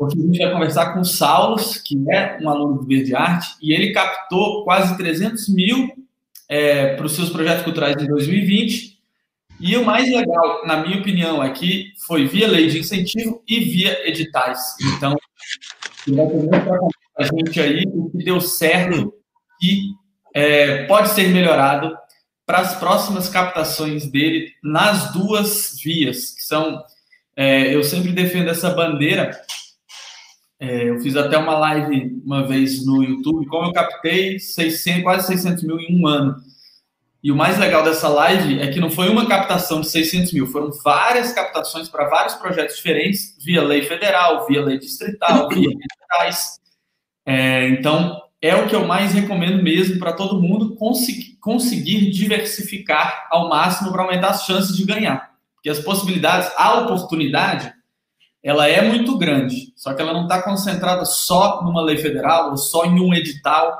porque a gente vai conversar com o Saulos, que é um aluno do Verde Arte, e ele captou quase 300 mil é, para os seus projetos culturais em 2020. E o mais legal, na minha opinião, é que foi via lei de incentivo e via editais. Então, vai a gente aí o que deu certo e é, pode ser melhorado para as próximas captações dele nas duas vias, que são. É, eu sempre defendo essa bandeira é, eu fiz até uma live uma vez no YouTube, como eu captei 600, quase 600 mil em um ano. E o mais legal dessa live é que não foi uma captação de 600 mil, foram várias captações para vários projetos diferentes, via lei federal, via lei distrital, via editais. É, então, é o que eu mais recomendo mesmo para todo mundo conseguir, conseguir diversificar ao máximo para aumentar as chances de ganhar. Porque as possibilidades, a oportunidade, ela é muito grande, só que ela não está concentrada só numa lei federal ou só em um edital,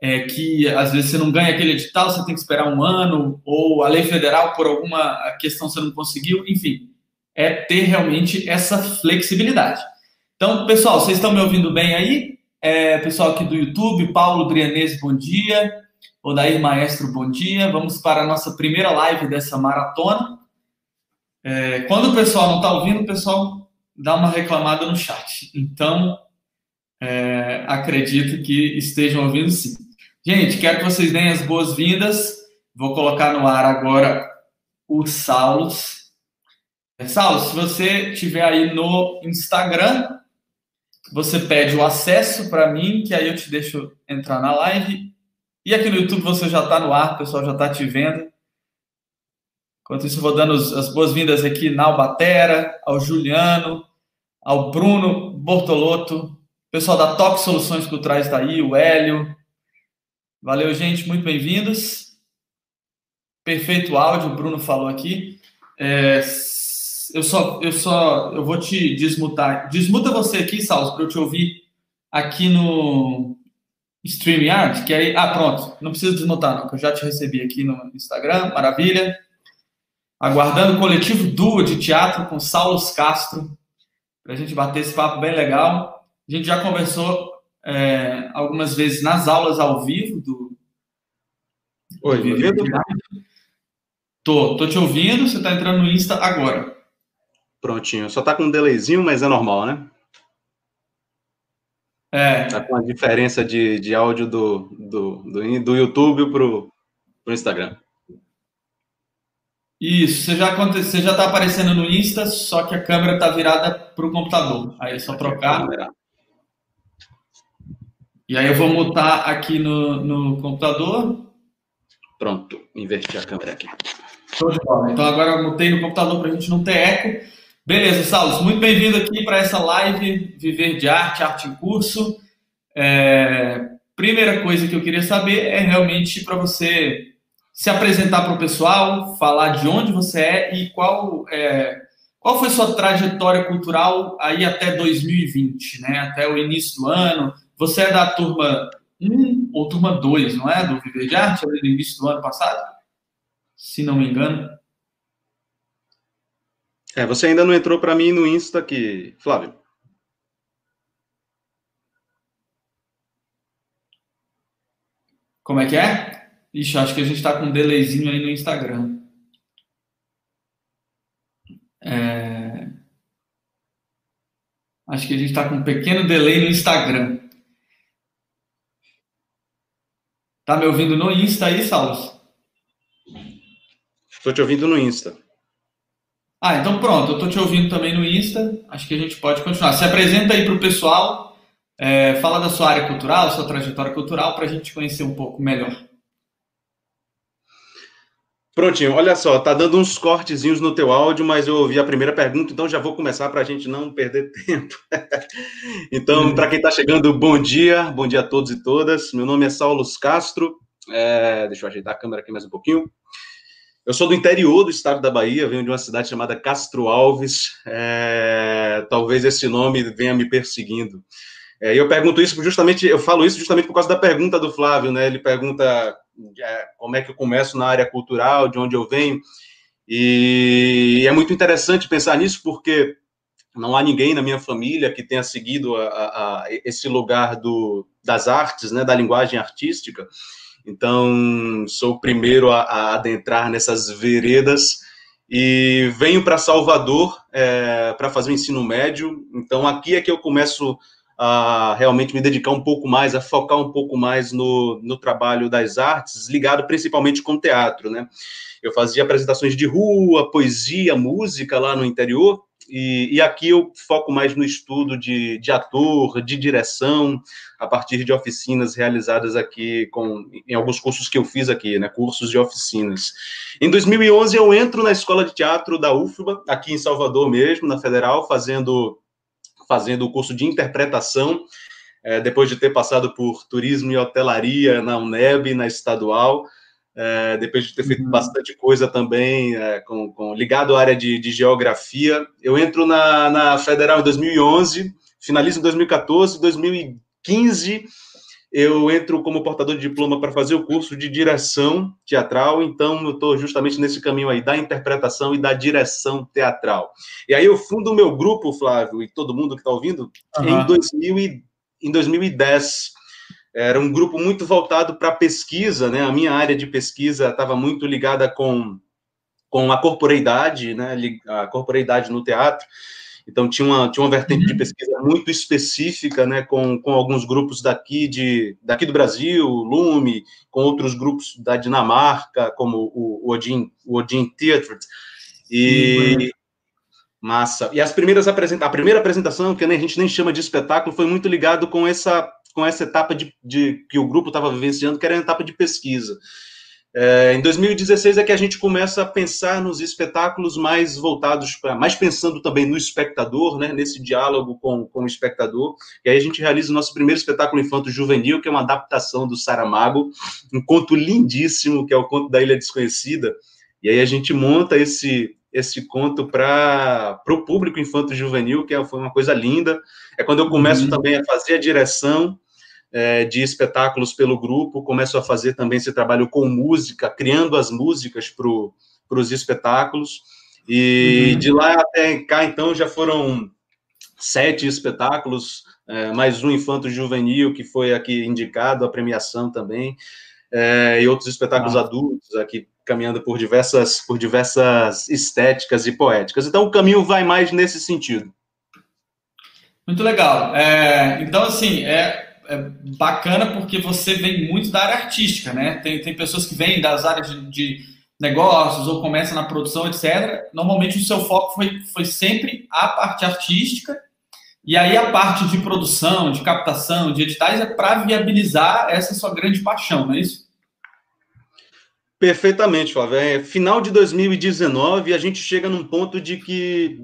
é, que às vezes você não ganha aquele edital, você tem que esperar um ano, ou a lei federal, por alguma questão, você não conseguiu, enfim, é ter realmente essa flexibilidade. Então, pessoal, vocês estão me ouvindo bem aí? É, pessoal aqui do YouTube, Paulo Brianese, bom dia. Odair Maestro, bom dia. Vamos para a nossa primeira live dessa maratona. É, quando o pessoal não está ouvindo, o pessoal dá uma reclamada no chat. Então, é, acredito que estejam ouvindo sim. Gente, quero que vocês deem as boas-vindas. Vou colocar no ar agora o Saulos. É, Saulo, se você estiver aí no Instagram, você pede o acesso para mim, que aí eu te deixo entrar na live. E aqui no YouTube você já está no ar, o pessoal já está te vendo. Enquanto isso, vou dando as boas-vindas aqui na Albatera, ao Juliano, ao Bruno Bortolotto, pessoal da Top Soluções Culturais está aí, o Hélio. Valeu, gente, muito bem-vindos. Perfeito áudio, o Bruno falou aqui. É, eu só, eu só, eu vou te desmutar. Desmuta você aqui, Salso, para eu te ouvir aqui no StreamYard, que aí, ah, pronto, não precisa desmutar não, que eu já te recebi aqui no Instagram, maravilha. Aguardando o coletivo Duo de teatro com Saulos Castro, para a gente bater esse papo bem legal. A gente já conversou é, algumas vezes nas aulas ao vivo do. Oi, do ouvindo? Tô, tô te ouvindo, você está entrando no Insta agora. Prontinho, só tá com um delayzinho, mas é normal, né? É. Tá com a diferença de, de áudio do, do, do, do YouTube pro, pro Instagram. Isso, você já você já está aparecendo no Insta, só que a câmera está virada para o computador. Aí é só trocar. E aí eu vou mutar aqui no, no computador. Pronto, inverti a câmera aqui. Show de bola. Então agora eu mutei no computador para a gente não ter eco. Beleza, Saulo, muito bem-vindo aqui para essa live Viver de Arte, Arte em Curso. É... Primeira coisa que eu queria saber é realmente para você se apresentar para o pessoal, falar de onde você é e qual é, qual foi sua trajetória cultural aí até 2020, né? Até o início do ano. Você é da turma 1 ou turma 2, não é? Do Viver de Arte, do início do ano passado? Se não me engano. É, você ainda não entrou para mim no Insta aqui, Flávio. Como é que é? Ixi, acho que a gente está com um delayzinho aí no Instagram. É... Acho que a gente está com um pequeno delay no Instagram. Tá me ouvindo no Insta aí, Saulo? Estou te ouvindo no Insta. Ah, então pronto, eu estou te ouvindo também no Insta. Acho que a gente pode continuar. Se apresenta aí para o pessoal, é, fala da sua área cultural, sua trajetória cultural, para a gente conhecer um pouco melhor. Prontinho, olha só, tá dando uns cortezinhos no teu áudio, mas eu ouvi a primeira pergunta, então já vou começar para a gente não perder tempo. então, para quem está chegando, bom dia, bom dia a todos e todas. Meu nome é Saulo Castro, é, deixa eu ajeitar a câmera aqui mais um pouquinho. Eu sou do interior do estado da Bahia, venho de uma cidade chamada Castro Alves. É, talvez esse nome venha me perseguindo. É, eu pergunto isso justamente, eu falo isso justamente por causa da pergunta do Flávio, né? Ele pergunta como é que eu começo na área cultural, de onde eu venho. E é muito interessante pensar nisso, porque não há ninguém na minha família que tenha seguido a, a, a esse lugar do, das artes, né, da linguagem artística. Então, sou o primeiro a, a adentrar nessas veredas e venho para Salvador é, para fazer o ensino médio. Então, aqui é que eu começo a realmente me dedicar um pouco mais, a focar um pouco mais no, no trabalho das artes, ligado principalmente com teatro, né? Eu fazia apresentações de rua, poesia, música lá no interior, e, e, aqui eu foco mais no estudo de, de, ator, de direção, a partir de oficinas realizadas aqui com, em alguns cursos que eu fiz aqui, né, cursos de oficinas. Em 2011 eu entro na escola de teatro da UFBA, aqui em Salvador mesmo, na Federal, fazendo fazendo o curso de interpretação, é, depois de ter passado por turismo e hotelaria na UNEB, na estadual, é, depois de ter feito uhum. bastante coisa também é, com, com, ligado à área de, de geografia. Eu entro na, na, Federal em 2011, finalizo em 2014, 2015 eu entro como portador de diploma para fazer o curso de direção teatral, então eu estou justamente nesse caminho aí da interpretação e da direção teatral. E aí eu fundo o meu grupo, Flávio, e todo mundo que está ouvindo, uhum. em, 2000 e, em 2010 era um grupo muito voltado para pesquisa, né? A minha área de pesquisa estava muito ligada com, com a corporeidade, né? A corporeidade no teatro. Então tinha uma, tinha uma vertente de uhum. pesquisa muito específica, né, com, com alguns grupos daqui de daqui do Brasil, Lume, com outros grupos da Dinamarca, como o, o Odin, o Odin Theatre. E uhum. massa. E as primeiras apresenta a primeira apresentação, que a gente nem chama de espetáculo, foi muito ligado com essa com essa etapa de, de que o grupo estava vivenciando, que era a etapa de pesquisa. É, em 2016 é que a gente começa a pensar nos espetáculos mais voltados para, mais pensando também no espectador, né, nesse diálogo com, com o espectador. E aí a gente realiza o nosso primeiro espetáculo infanto-juvenil, que é uma adaptação do Saramago, um conto lindíssimo, que é o conto da Ilha Desconhecida. E aí a gente monta esse esse conto para o público infanto-juvenil, que é, foi uma coisa linda. É quando eu começo uhum. também a fazer a direção é, de espetáculos pelo grupo, começo a fazer também esse trabalho com música, criando as músicas para os espetáculos. E uhum. de lá até cá, então, já foram sete espetáculos, é, mais um Infanto Juvenil, que foi aqui indicado, a premiação também, é, e outros espetáculos ah. adultos aqui caminhando por diversas, por diversas estéticas e poéticas. Então, o caminho vai mais nesse sentido. Muito legal. É, então, assim, é, é, bacana porque você vem muito da área artística, né? Tem, tem pessoas que vêm das áreas de, de negócios ou começam na produção, etc. Normalmente o seu foco foi, foi sempre a parte artística e aí a parte de produção, de captação, de editais é para viabilizar essa sua grande paixão, não é isso? Perfeitamente, Flávio. É, final de 2019, a gente chega num ponto de que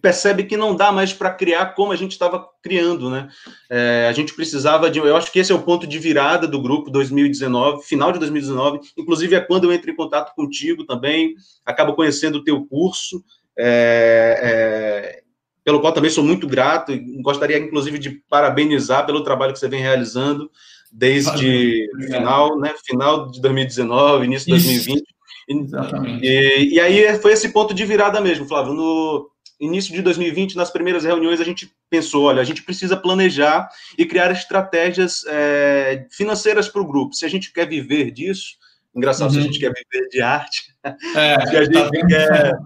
percebe que não dá mais para criar como a gente estava criando, né? É, a gente precisava de. Eu acho que esse é o ponto de virada do grupo 2019, final de 2019. Inclusive, é quando eu entro em contato contigo também, acabo conhecendo o teu curso. É, é, pelo qual também sou muito grato gostaria, inclusive, de parabenizar pelo trabalho que você vem realizando desde final, né, final de 2019, início de 2020. Exatamente. E, e aí foi esse ponto de virada mesmo, Flávio. No início de 2020, nas primeiras reuniões, a gente pensou: olha, a gente precisa planejar e criar estratégias é, financeiras para o grupo. Se a gente quer viver disso, engraçado, uhum. se a gente quer viver de arte, é, se a gente tá quer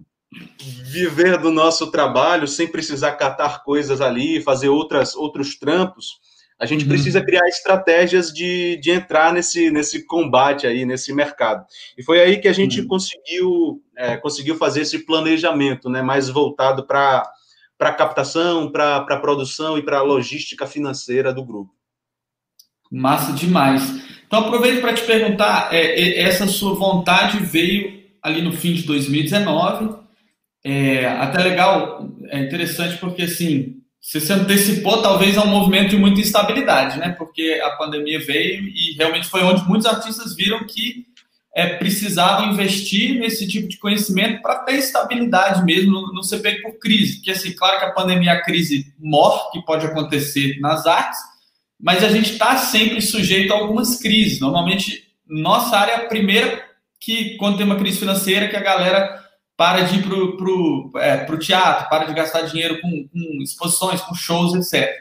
viver do nosso trabalho sem precisar catar coisas ali, fazer outras, outros trampos a gente uhum. precisa criar estratégias de, de entrar nesse, nesse combate aí, nesse mercado. E foi aí que a gente uhum. conseguiu, é, conseguiu fazer esse planejamento, né, mais voltado para a captação, para a produção e para a logística financeira do grupo. Massa demais. Então, aproveito para te perguntar, é, essa sua vontade veio ali no fim de 2019, é, até legal, é interessante porque, assim, você se antecipou talvez a um movimento de muita instabilidade, né? Porque a pandemia veio e realmente foi onde muitos artistas viram que é, precisavam investir nesse tipo de conhecimento para ter estabilidade mesmo, não, não ser pego por crise. Porque, assim, claro que a pandemia é a crise mor que pode acontecer nas artes, mas a gente está sempre sujeito a algumas crises. Normalmente, nossa área é a primeira que, quando tem uma crise financeira, que a galera para de ir para o pro, é, pro teatro, para de gastar dinheiro com, com exposições, com shows, etc.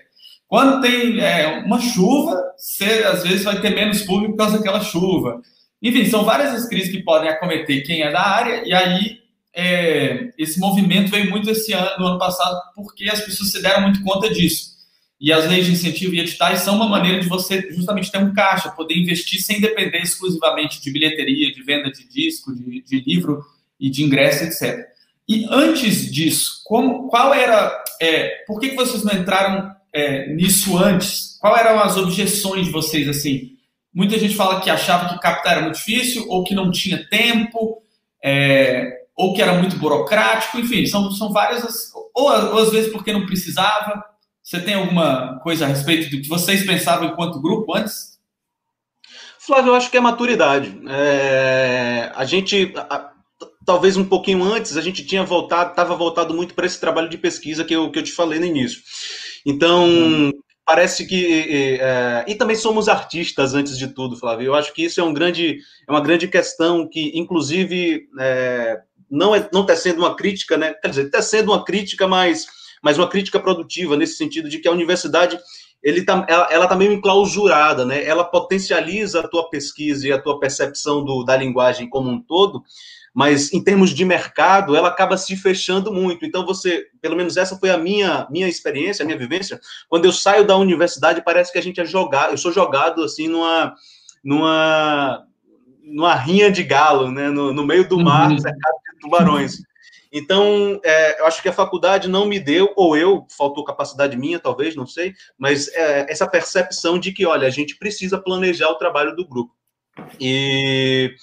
Quando tem é, uma chuva, você às vezes vai ter menos público por causa daquela chuva. Enfim, são várias as crises que podem acometer quem é da área, e aí é, esse movimento veio muito esse ano, no ano passado, porque as pessoas se deram muito conta disso. E as leis de incentivo e editais são uma maneira de você justamente ter um caixa, poder investir sem depender exclusivamente de bilheteria, de venda de disco, de, de livro e de ingresso, etc. E antes disso, como, qual era, é, por que, que vocês não entraram é, nisso antes? Qual eram as objeções de vocês assim? Muita gente fala que achava que captar era muito difícil, ou que não tinha tempo, é, ou que era muito burocrático, enfim, são, são várias, ou, ou às vezes porque não precisava. Você tem alguma coisa a respeito do que vocês pensavam enquanto grupo antes? Flávio, eu acho que é maturidade. É, a gente, a, talvez um pouquinho antes, a gente tinha voltado, estava voltado muito para esse trabalho de pesquisa que eu, que eu te falei no início. Então, hum. parece que. É, e também somos artistas antes de tudo, Flávio. Eu acho que isso é, um grande, é uma grande questão que, inclusive, é, não está não tá sendo uma crítica, né? Quer dizer, está sendo uma crítica, mas mas uma crítica produtiva, nesse sentido de que a universidade ele tá, ela, ela tá meio enclausurada, né? Ela potencializa a tua pesquisa e a tua percepção do, da linguagem como um todo, mas em termos de mercado, ela acaba se fechando muito. Então, você, pelo menos essa foi a minha, minha experiência, a minha vivência. Quando eu saio da universidade, parece que a gente é jogado, eu sou jogado assim numa, numa, numa rinha de galo, né? No, no meio do mar, uhum. cercado de tubarões. Então, é, eu acho que a faculdade não me deu, ou eu, faltou capacidade minha, talvez, não sei, mas é, essa percepção de que, olha, a gente precisa planejar o trabalho do grupo. E,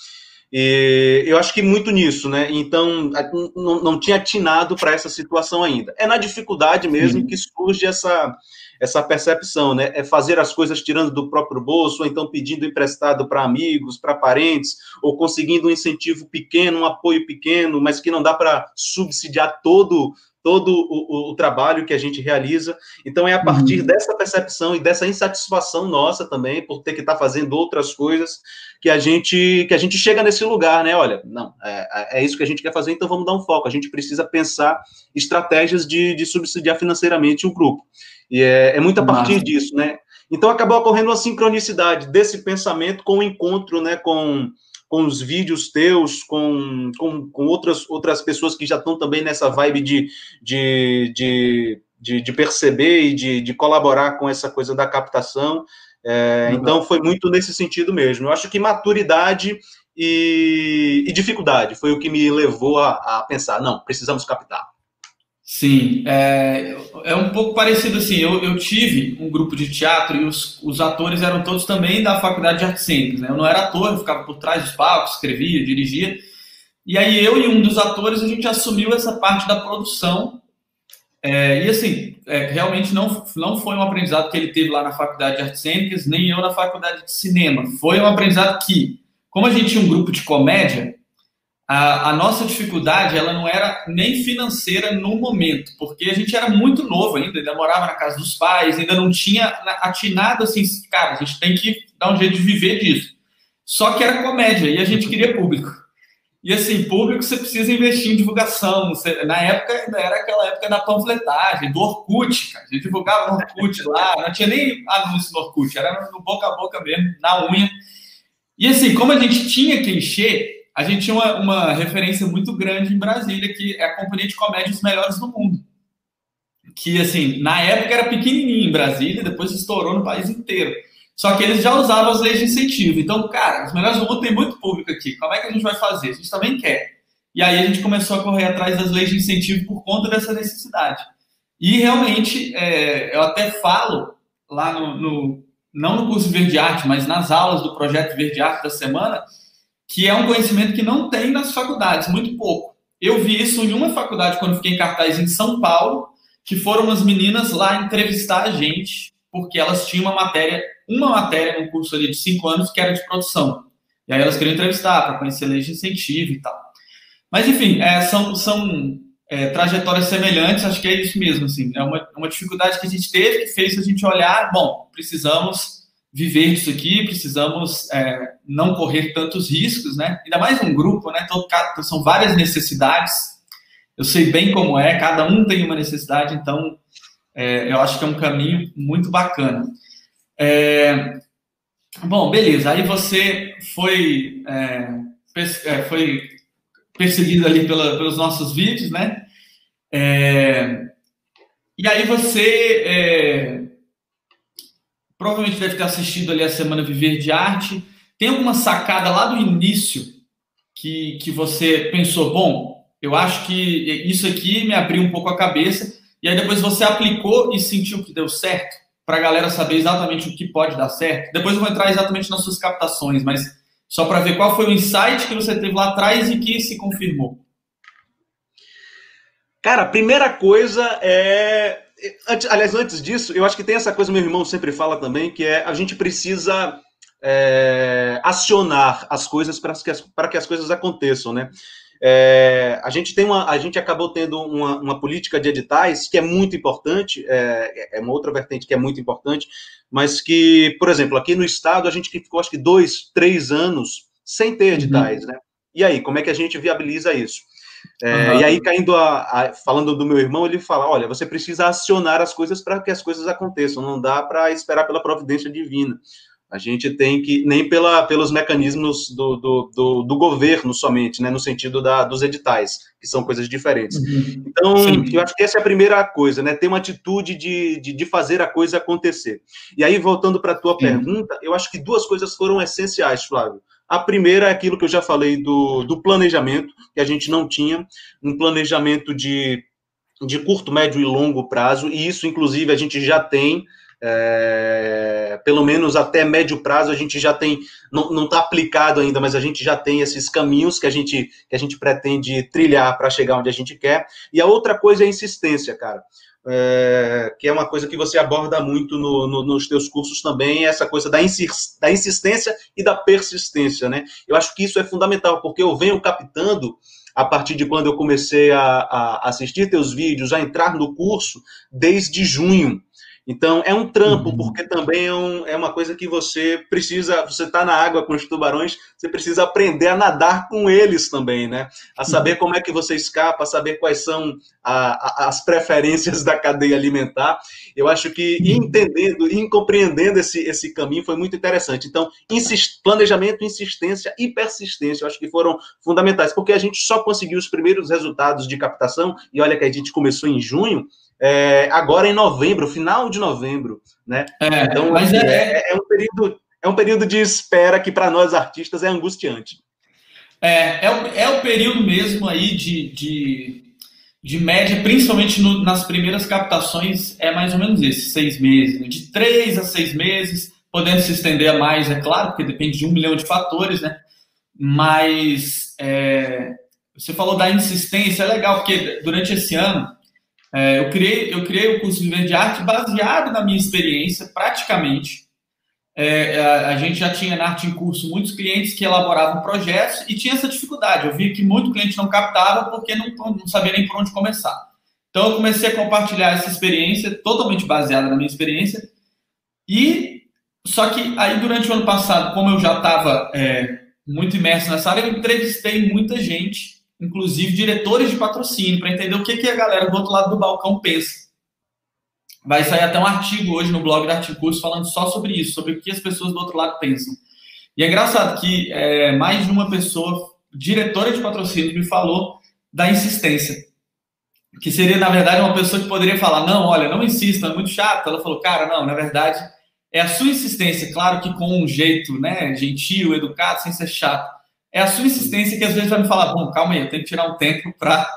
e eu acho que muito nisso, né? Então, não, não tinha atinado para essa situação ainda. É na dificuldade mesmo Sim. que surge essa, essa percepção, né? É fazer as coisas tirando do próprio bolso, ou então pedindo emprestado para amigos, para parentes, ou conseguindo um incentivo pequeno, um apoio pequeno, mas que não dá para subsidiar todo todo o, o, trabalho que a gente realiza. Então, é a partir uhum. dessa percepção e dessa insatisfação nossa também, por ter que estar tá fazendo outras coisas, que a gente que a gente chega nesse lugar, né? Olha, não, é, é isso que a gente quer fazer, então vamos dar um foco. A gente precisa pensar estratégias de, de subsidiar financeiramente o grupo. E é, é muito a partir Nossa. disso, né? Então acabou ocorrendo uma sincronicidade desse pensamento com o encontro, né, com, com os vídeos teus, com, com, com outras, outras pessoas que já estão também nessa vibe de, de, de, de, de perceber e de, de colaborar com essa coisa da captação. É, uhum. Então foi muito nesse sentido mesmo. Eu acho que maturidade e, e dificuldade foi o que me levou a, a pensar, não, precisamos captar. Sim, é, é um pouco parecido assim. Eu, eu tive um grupo de teatro e os, os atores eram todos também da Faculdade de Artes Cênicas. Né? Eu não era ator, eu ficava por trás dos palcos, escrevia, dirigia. E aí eu e um dos atores a gente assumiu essa parte da produção. É, e assim, é, realmente não, não foi um aprendizado que ele teve lá na Faculdade de Artes Cênicas, nem eu na Faculdade de Cinema. Foi um aprendizado que, como a gente tinha um grupo de comédia, a, nossa dificuldade ela não era nem financeira no momento, porque a gente era muito novo ainda, ainda morava na casa dos pais, ainda não tinha atinado assim, cara, a gente tem que dar um jeito de viver disso. Só que era comédia e a gente queria público. E assim, público você precisa investir em divulgação. Você, na época, ainda era aquela época da panfletagem, do Orkut, cara. A gente divulgava no Orkut lá, não tinha nem anúncio no Orkut, era no boca a boca mesmo, na unha. E assim, como a gente tinha que encher, a gente tinha uma, uma, referência muito grande em Brasília, que é a companhia de comédia Melhores do Mundo. Que, assim, na época era pequenininho em Brasília, depois estourou no país inteiro. Só que eles já usavam as leis de incentivo. Então, cara, Os Melhores do Mundo tem muito público aqui. Como é que a gente vai fazer? A gente também quer. E aí a gente começou a correr atrás das leis de incentivo por conta dessa necessidade. E realmente, é, eu até falo lá no, no, não no curso Verde Arte, mas nas aulas do projeto Verde Arte da semana, que é um conhecimento que não tem nas faculdades, muito pouco. Eu vi isso em uma faculdade quando fiquei em cartaz em São Paulo, que foram umas meninas lá entrevistar a gente, porque elas tinham uma matéria, uma matéria no curso ali de cinco anos que era de produção. E aí elas queriam entrevistar para conhecer leis de incentivo e tal. Mas enfim, é, são, são é, trajetórias semelhantes, acho que é isso mesmo, assim. É uma, uma dificuldade que a gente teve que fez a gente olhar, bom, precisamos viver disso aqui, precisamos é, não correr tantos riscos, né? Ainda mais um grupo, né? Todo, são várias necessidades. Eu sei bem como é, cada um tem uma necessidade, então é, eu acho que é um caminho muito bacana. É, bom, beleza. Aí você foi, é, é, foi perseguido ali pela, pelos nossos vídeos, né? É, e aí você provavelmente deve ter assistido ali a Semana Viver de Arte. Tem alguma sacada lá do início que, que você pensou, bom, eu acho que isso aqui me abriu um pouco a cabeça, e aí depois você aplicou e sentiu que deu certo, para a galera saber exatamente o que pode dar certo. Depois eu vou entrar exatamente nas suas captações, mas só para ver qual foi o insight que você teve lá atrás e que se confirmou. Cara, a primeira coisa é Antes, aliás, antes disso, eu acho que tem essa coisa, meu irmão sempre fala também, que é a gente precisa é, acionar as coisas para que as, para que as coisas aconteçam, né? É, a gente tem uma, a gente acabou tendo uma, uma política de editais que é muito importante, é, é, uma outra vertente que é muito importante, mas que, por exemplo, aqui no estado a gente ficou acho que dois, três anos sem ter uhum. editais, uhum. né? E aí, como é que a gente viabiliza isso? É, uhum. E aí, caindo a, a, falando do meu irmão, ele fala: olha, você precisa acionar as coisas para que as coisas aconteçam, não dá para esperar pela providência divina. A gente tem que, nem pela, pelos mecanismos do, do, do, do governo somente, né, no sentido da, dos editais, que são coisas diferentes. Uhum. Então, Sim. eu acho que essa é a primeira coisa, né, ter uma atitude de, de, de fazer a coisa acontecer. E aí, voltando para a tua Sim. pergunta, eu acho que duas coisas foram essenciais, Flávio. A primeira é aquilo que eu já falei do, do planejamento, que a gente não tinha, um planejamento de, de curto, médio e longo prazo, e isso, inclusive, a gente já tem, é, pelo menos até médio prazo, a gente já tem, não está aplicado ainda, mas a gente já tem esses caminhos que a gente, que a gente pretende trilhar para chegar onde a gente quer. E a outra coisa é a insistência, cara é, que é uma coisa que você aborda muito no, no, nos teus cursos também, essa coisa da insistência e da persistência, né? Eu acho que isso é fundamental, porque eu venho captando, a partir de quando eu comecei a, a assistir teus vídeos, a entrar no curso, desde junho, então, é um trampo, uhum. porque também é, um, é, uma coisa que você precisa, você está na água com os tubarões, você precisa aprender a nadar com eles também, né? A saber como é que você escapa, a saber quais são a, a, as preferências da cadeia alimentar. Eu acho que uhum. entendendo e compreendendo esse, esse caminho foi muito interessante. Então, insist, planejamento, insistência e persistência, eu acho que foram fundamentais, porque a gente só conseguiu os primeiros resultados de captação, e olha que a gente começou em junho, é, agora em novembro, final de novembro, né? É, então, mas assim, é, é, é, um período, é um período de espera que para nós artistas é angustiante. É, é o, é o período mesmo aí de, de, de média, principalmente no, nas primeiras captações, é mais ou menos esse, seis meses, né? de três a seis meses, podendo se estender a mais, é claro, porque depende de um milhão de fatores, né? Mas é, você falou da insistência, é legal, porque durante esse ano é, eu, criei, eu criei o curso Viver de Arte baseado na minha experiência, praticamente. É, a, a, gente já tinha na Arte em Curso muitos clientes que elaboravam projetos e tinha essa dificuldade. Eu via que muito cliente não captava porque não, não sabia nem por onde começar. Então, eu comecei a compartilhar essa experiência, totalmente baseada na minha experiência. E só que aí, durante o ano passado, como eu já estava é, muito imerso nessa área, eu entrevistei muita gente inclusive diretores de patrocínio, para entender o que, que a galera do outro lado do balcão pensa. Vai sair até um artigo hoje no blog da Articurso falando só sobre isso, sobre o que as pessoas do outro lado pensam. E é engraçado que é, mais de uma pessoa, diretora de patrocínio, me falou da insistência. Que seria, na verdade, uma pessoa que poderia falar: não, olha, não insista, é muito chato. Ela falou: cara, não, na verdade, é a sua insistência, claro que com um jeito né, gentil, educado, sem ser chato é a sua insistência que às vezes vai me falar, bom, calma aí, eu tenho que tirar um tempo para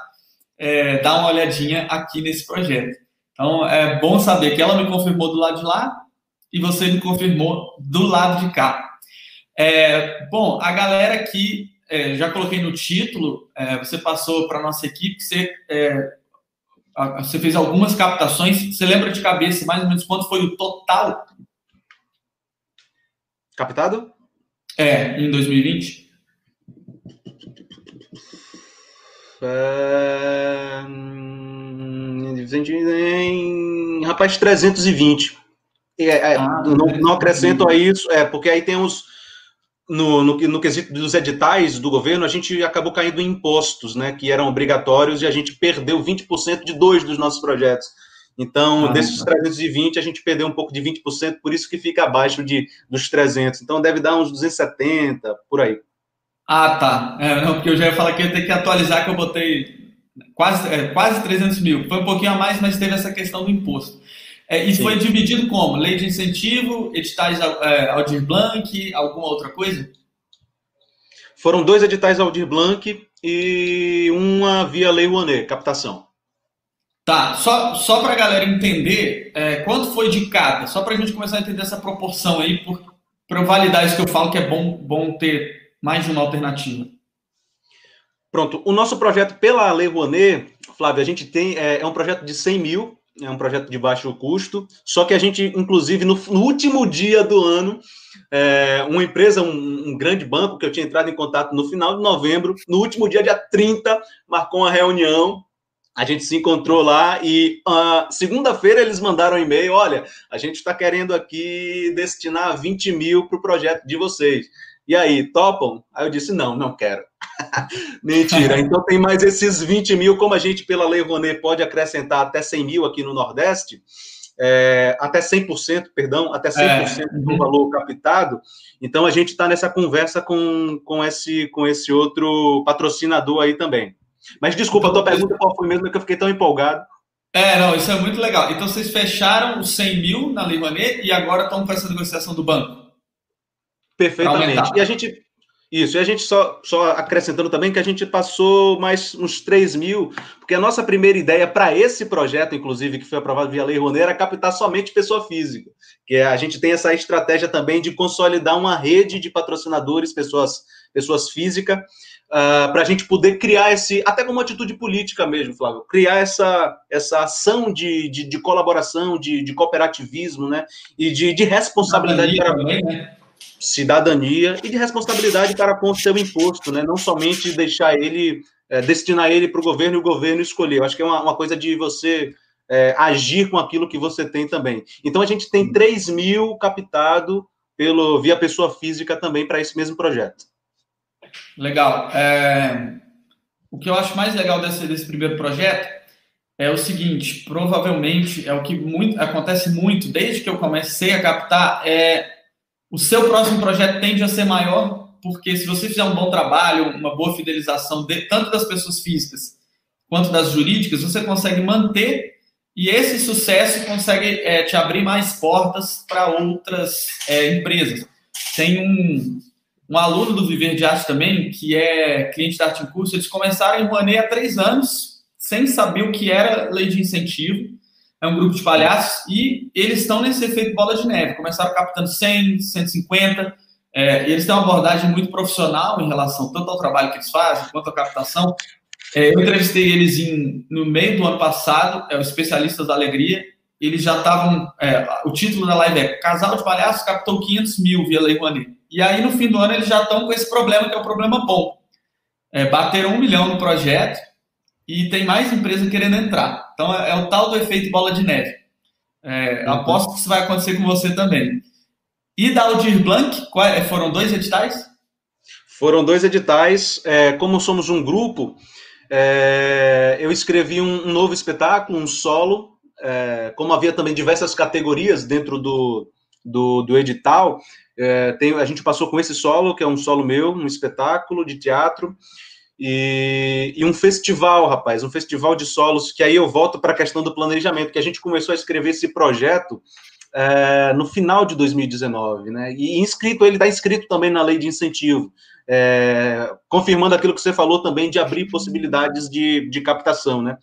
é, dar uma olhadinha aqui nesse projeto. Então, é bom saber que ela me confirmou do lado de lá e você me confirmou do lado de cá. É, bom, a galera aqui, é, já coloquei no título, é, você passou para a nossa equipe, você, é, você fez algumas captações, você lembra de cabeça mais ou menos quanto foi o total? Captado? É, em 2020? Em, rapaz, 320. É, é, ah, não, não acrescento a isso, é, porque aí tem. No, no, no, quesito dos editais do governo, a gente acabou caindo em impostos, né, que eram obrigatórios, e a gente perdeu 20% de dois dos nossos projetos. Então, ah, desses 320, a gente perdeu um pouco de 20%, por isso que fica abaixo de, dos 300. Então, deve dar uns 270, por aí. Ah, tá. É, não, porque eu já ia falar que ia ter que atualizar, que eu botei quase, é, quase 300 mil. Foi um pouquinho a mais, mas teve essa questão do imposto. É, e Sim. foi dividido como? Lei de incentivo, editais é, Aldir Blanc, alguma outra coisa? Foram dois editais Aldir Blanc e uma via Lei Rouanet, captação. Tá, só, só para a galera entender, é, quanto foi de cada? Só para a gente começar a entender essa proporção aí, para validar isso que eu falo, que é bom, bom ter mais uma alternativa. Pronto, o nosso projeto pela Lei Rouanet, Flávio, a gente tem, é, é um projeto de 100 mil, é um projeto de baixo custo, só que a gente, inclusive, no, no último dia do ano, é, uma empresa, um, um, grande banco que eu tinha entrado em contato no final de novembro, no último dia, dia 30, marcou uma reunião a gente se encontrou lá e uh, segunda-feira eles mandaram um e-mail: olha, a gente está querendo aqui destinar 20 mil para o projeto de vocês. E aí, topam? Aí eu disse: não, não quero. Mentira. Então tem mais esses 20 mil, como a gente, pela Lei Rouanet, pode acrescentar até 100 mil aqui no Nordeste. É, até 100%, perdão, até 100% é. do uhum. valor captado. Então a gente está nessa conversa com, com, esse, com esse outro patrocinador aí também. Mas desculpa, a tua pergunta qual foi mesmo, que eu fiquei tão empolgado. É, não, isso é muito legal. Então vocês fecharam os 100 mil na Lei Rouanet e agora estão com essa negociação do banco. Perfeitamente. E a gente, isso, e a gente só, só acrescentando também que a gente passou mais uns 3 mil, porque a nossa primeira ideia para esse projeto, inclusive, que foi aprovado via Lei Rouanet, era captar somente pessoa física. Que a gente tem essa estratégia também de consolidar uma rede de patrocinadores, pessoas, pessoas físicas, uh, para a gente poder criar esse, até como atitude política mesmo, Flávio, criar essa, essa ação de, de, de colaboração, de, de cooperativismo, né? E de, de responsabilidade para também, né? Cidadania e de responsabilidade para com o seu imposto, né? Não somente deixar ele, é, destinar ele para o governo e o governo escolher. Eu acho que é uma, uma coisa de você é, agir com aquilo que você tem também. Então a gente tem 3 mil captado pelo via pessoa física também para esse mesmo projeto. Legal. É, o que eu acho mais legal desse, desse primeiro projeto é o seguinte: provavelmente é o que muito, acontece muito desde que eu comecei a captar. É o seu próximo projeto tende a ser maior, porque se você fizer um bom trabalho, uma boa fidelização de, tanto das pessoas físicas quanto das jurídicas, você consegue manter e esse sucesso consegue é, te abrir mais portas para outras é, empresas. Tem um, um aluno do Viver de Arte também, que é cliente da Arte em Curso, eles começaram em Rouanet há três anos, sem saber o que era lei de incentivo. É um grupo de palhaços e eles estão nesse efeito bola de neve. Começaram captando 100, 150, é, eles têm uma abordagem muito profissional em relação tanto ao trabalho que eles fazem, quanto à captação. É, eu entrevistei eles em, no meio do ano passado, é, os especialistas da alegria, eles já estavam. É, o título da live é Casal de Palhaços captou 500 mil via Lei Rouanet. E aí, no fim do ano, eles já estão com esse problema, que é um problema bom. É, bateram um milhão no projeto e tem mais empresa querendo entrar. Então, é, é o tal do efeito bola de neve. É, uhum. Aposto que isso vai acontecer com você também. E da Aldir Blanc, qual, é, foram dois editais? Foram dois editais. É, como somos um grupo, é, eu escrevi um, um, novo espetáculo, um solo. É, como havia também diversas categorias dentro do, do, do edital, é, tem, a gente passou com esse solo, que é um solo meu, um espetáculo de teatro, e, e, um festival, rapaz, um festival de solos, que aí eu volto para a questão do planejamento, que a gente começou a escrever esse projeto é, no final de 2019, né? E inscrito, ele está inscrito também na lei de incentivo, é, confirmando aquilo que você falou também de abrir possibilidades de, de captação, né?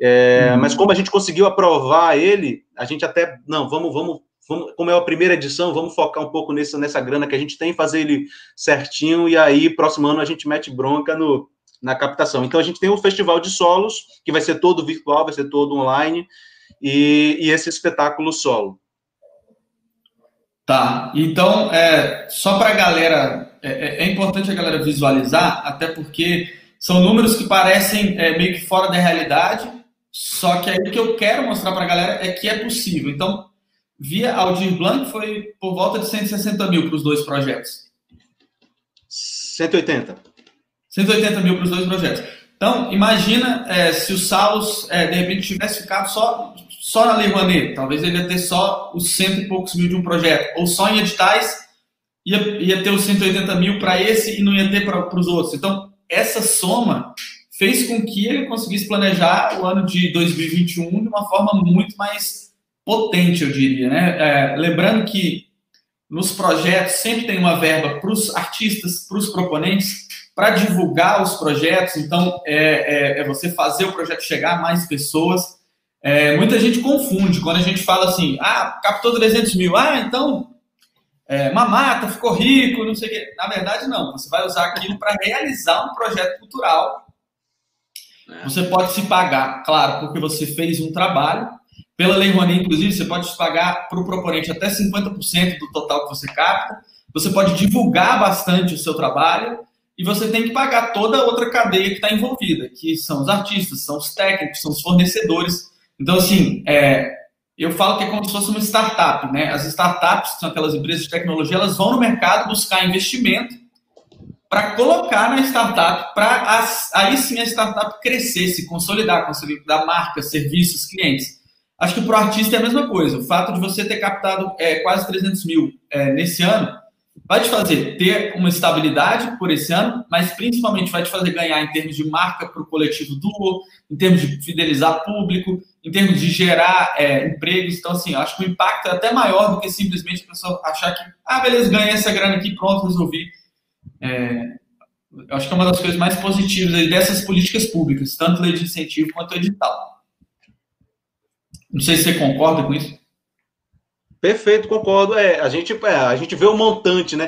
É, uhum. Mas como a gente conseguiu aprovar ele, a gente até não, vamos, vamos vamos, como é a primeira edição, vamos focar um pouco nessa, nessa grana que a gente tem, fazer ele certinho, e aí, próximo ano, a gente mete bronca no, na captação. Então, a gente tem o Festival de Solos, que vai ser todo virtual, vai ser todo online, e, e esse espetáculo solo. Tá, então, é, só para a galera, é, é, é, importante a galera visualizar, até porque são números que parecem é, meio que fora da realidade, só que aí o que eu quero mostrar para a galera é que é possível. Então, via Aldir Blanc foi por volta de 160 mil para os dois projetos. 180. 180 mil para os dois projetos. Então, imagina é, se o Salos, é, de repente, tivesse ficado só, só na Lei Rouanet. Talvez ele ia ter só os cento e poucos mil de um projeto. Ou só em editais, ia, ia ter os 180 mil para esse e não ia ter para os outros. Então, essa soma fez com que ele conseguisse planejar o ano de 2021 de uma forma muito mais potente, eu diria. Né? É, lembrando que nos projetos sempre tem uma verba para os artistas, para os proponentes, para divulgar os projetos. Então, é, é, é, você fazer o projeto chegar a mais pessoas. É, muita gente confunde quando a gente fala assim: ah, captou 300 mil, ah, então é, mamata, ficou rico, não sei o quê. Na verdade, não. Você vai usar aquilo para realizar um projeto cultural. É. Você pode se pagar, claro, porque você fez um trabalho. Pela Lei Rouanet, inclusive, você pode pagar para o proponente até 50% do total que você capta. Você pode divulgar bastante o seu trabalho e você tem que pagar toda a outra cadeia que está envolvida, que são os artistas, são os técnicos, são os fornecedores. Então, assim, é, eu falo que é como se fosse uma startup, né? As startups, que são aquelas empresas de tecnologia, elas vão no mercado buscar investimento para colocar na startup, para aí sim a startup crescer, se consolidar, consolidar marcas, serviços, clientes. Acho que para o artista é a mesma coisa. O fato de você ter captado é, quase 300 mil é, nesse ano vai te fazer ter uma estabilidade por esse ano, mas principalmente vai te fazer ganhar em termos de marca para o coletivo Duo, em termos de fidelizar público, em termos de gerar é, empregos. Então, assim, acho que o impacto é até maior do que simplesmente a pessoa achar que, ah, beleza, ganhei essa grana aqui, pronto, resolvi. É, eu acho que é uma das coisas mais positivas dessas políticas públicas, tanto lei de incentivo quanto edital. Não sei se você concorda com isso. Perfeito, concordo. É, a gente, é, a gente vê o montante, né?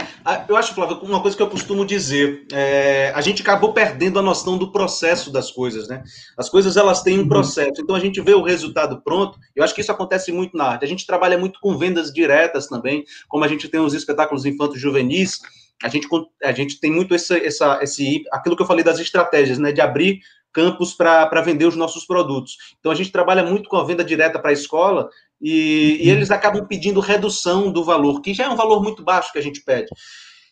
Eu acho, Flávio, uma coisa que eu costumo dizer, é, a gente acabou perdendo a noção do processo das coisas, né? As coisas elas têm um uhum. processo, então a gente vê o resultado pronto. Eu acho que isso acontece muito na arte. A gente trabalha muito com vendas diretas também, como a gente tem os espetáculos infantos juvenis. A gente, a gente tem muito essa, essa, esse, aquilo que eu falei das estratégias, né? De abrir campos para vender os nossos produtos. Então a gente trabalha muito com a venda direta para a escola e, e, eles acabam pedindo redução do valor, que já é um valor muito baixo que a gente pede.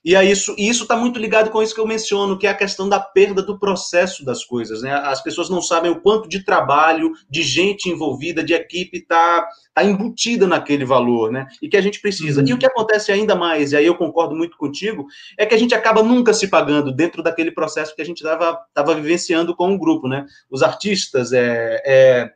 E é isso está muito ligado com isso que eu menciono, que é a questão da perda do processo das coisas. Né? As pessoas não sabem o quanto de trabalho, de gente envolvida, de equipe está tá embutida naquele valor, né? E que a gente precisa. Uhum. E o que acontece ainda mais, e aí eu concordo muito contigo, é que a gente acaba nunca se pagando dentro daquele processo que a gente estava vivenciando com o grupo, né? Os artistas, é, é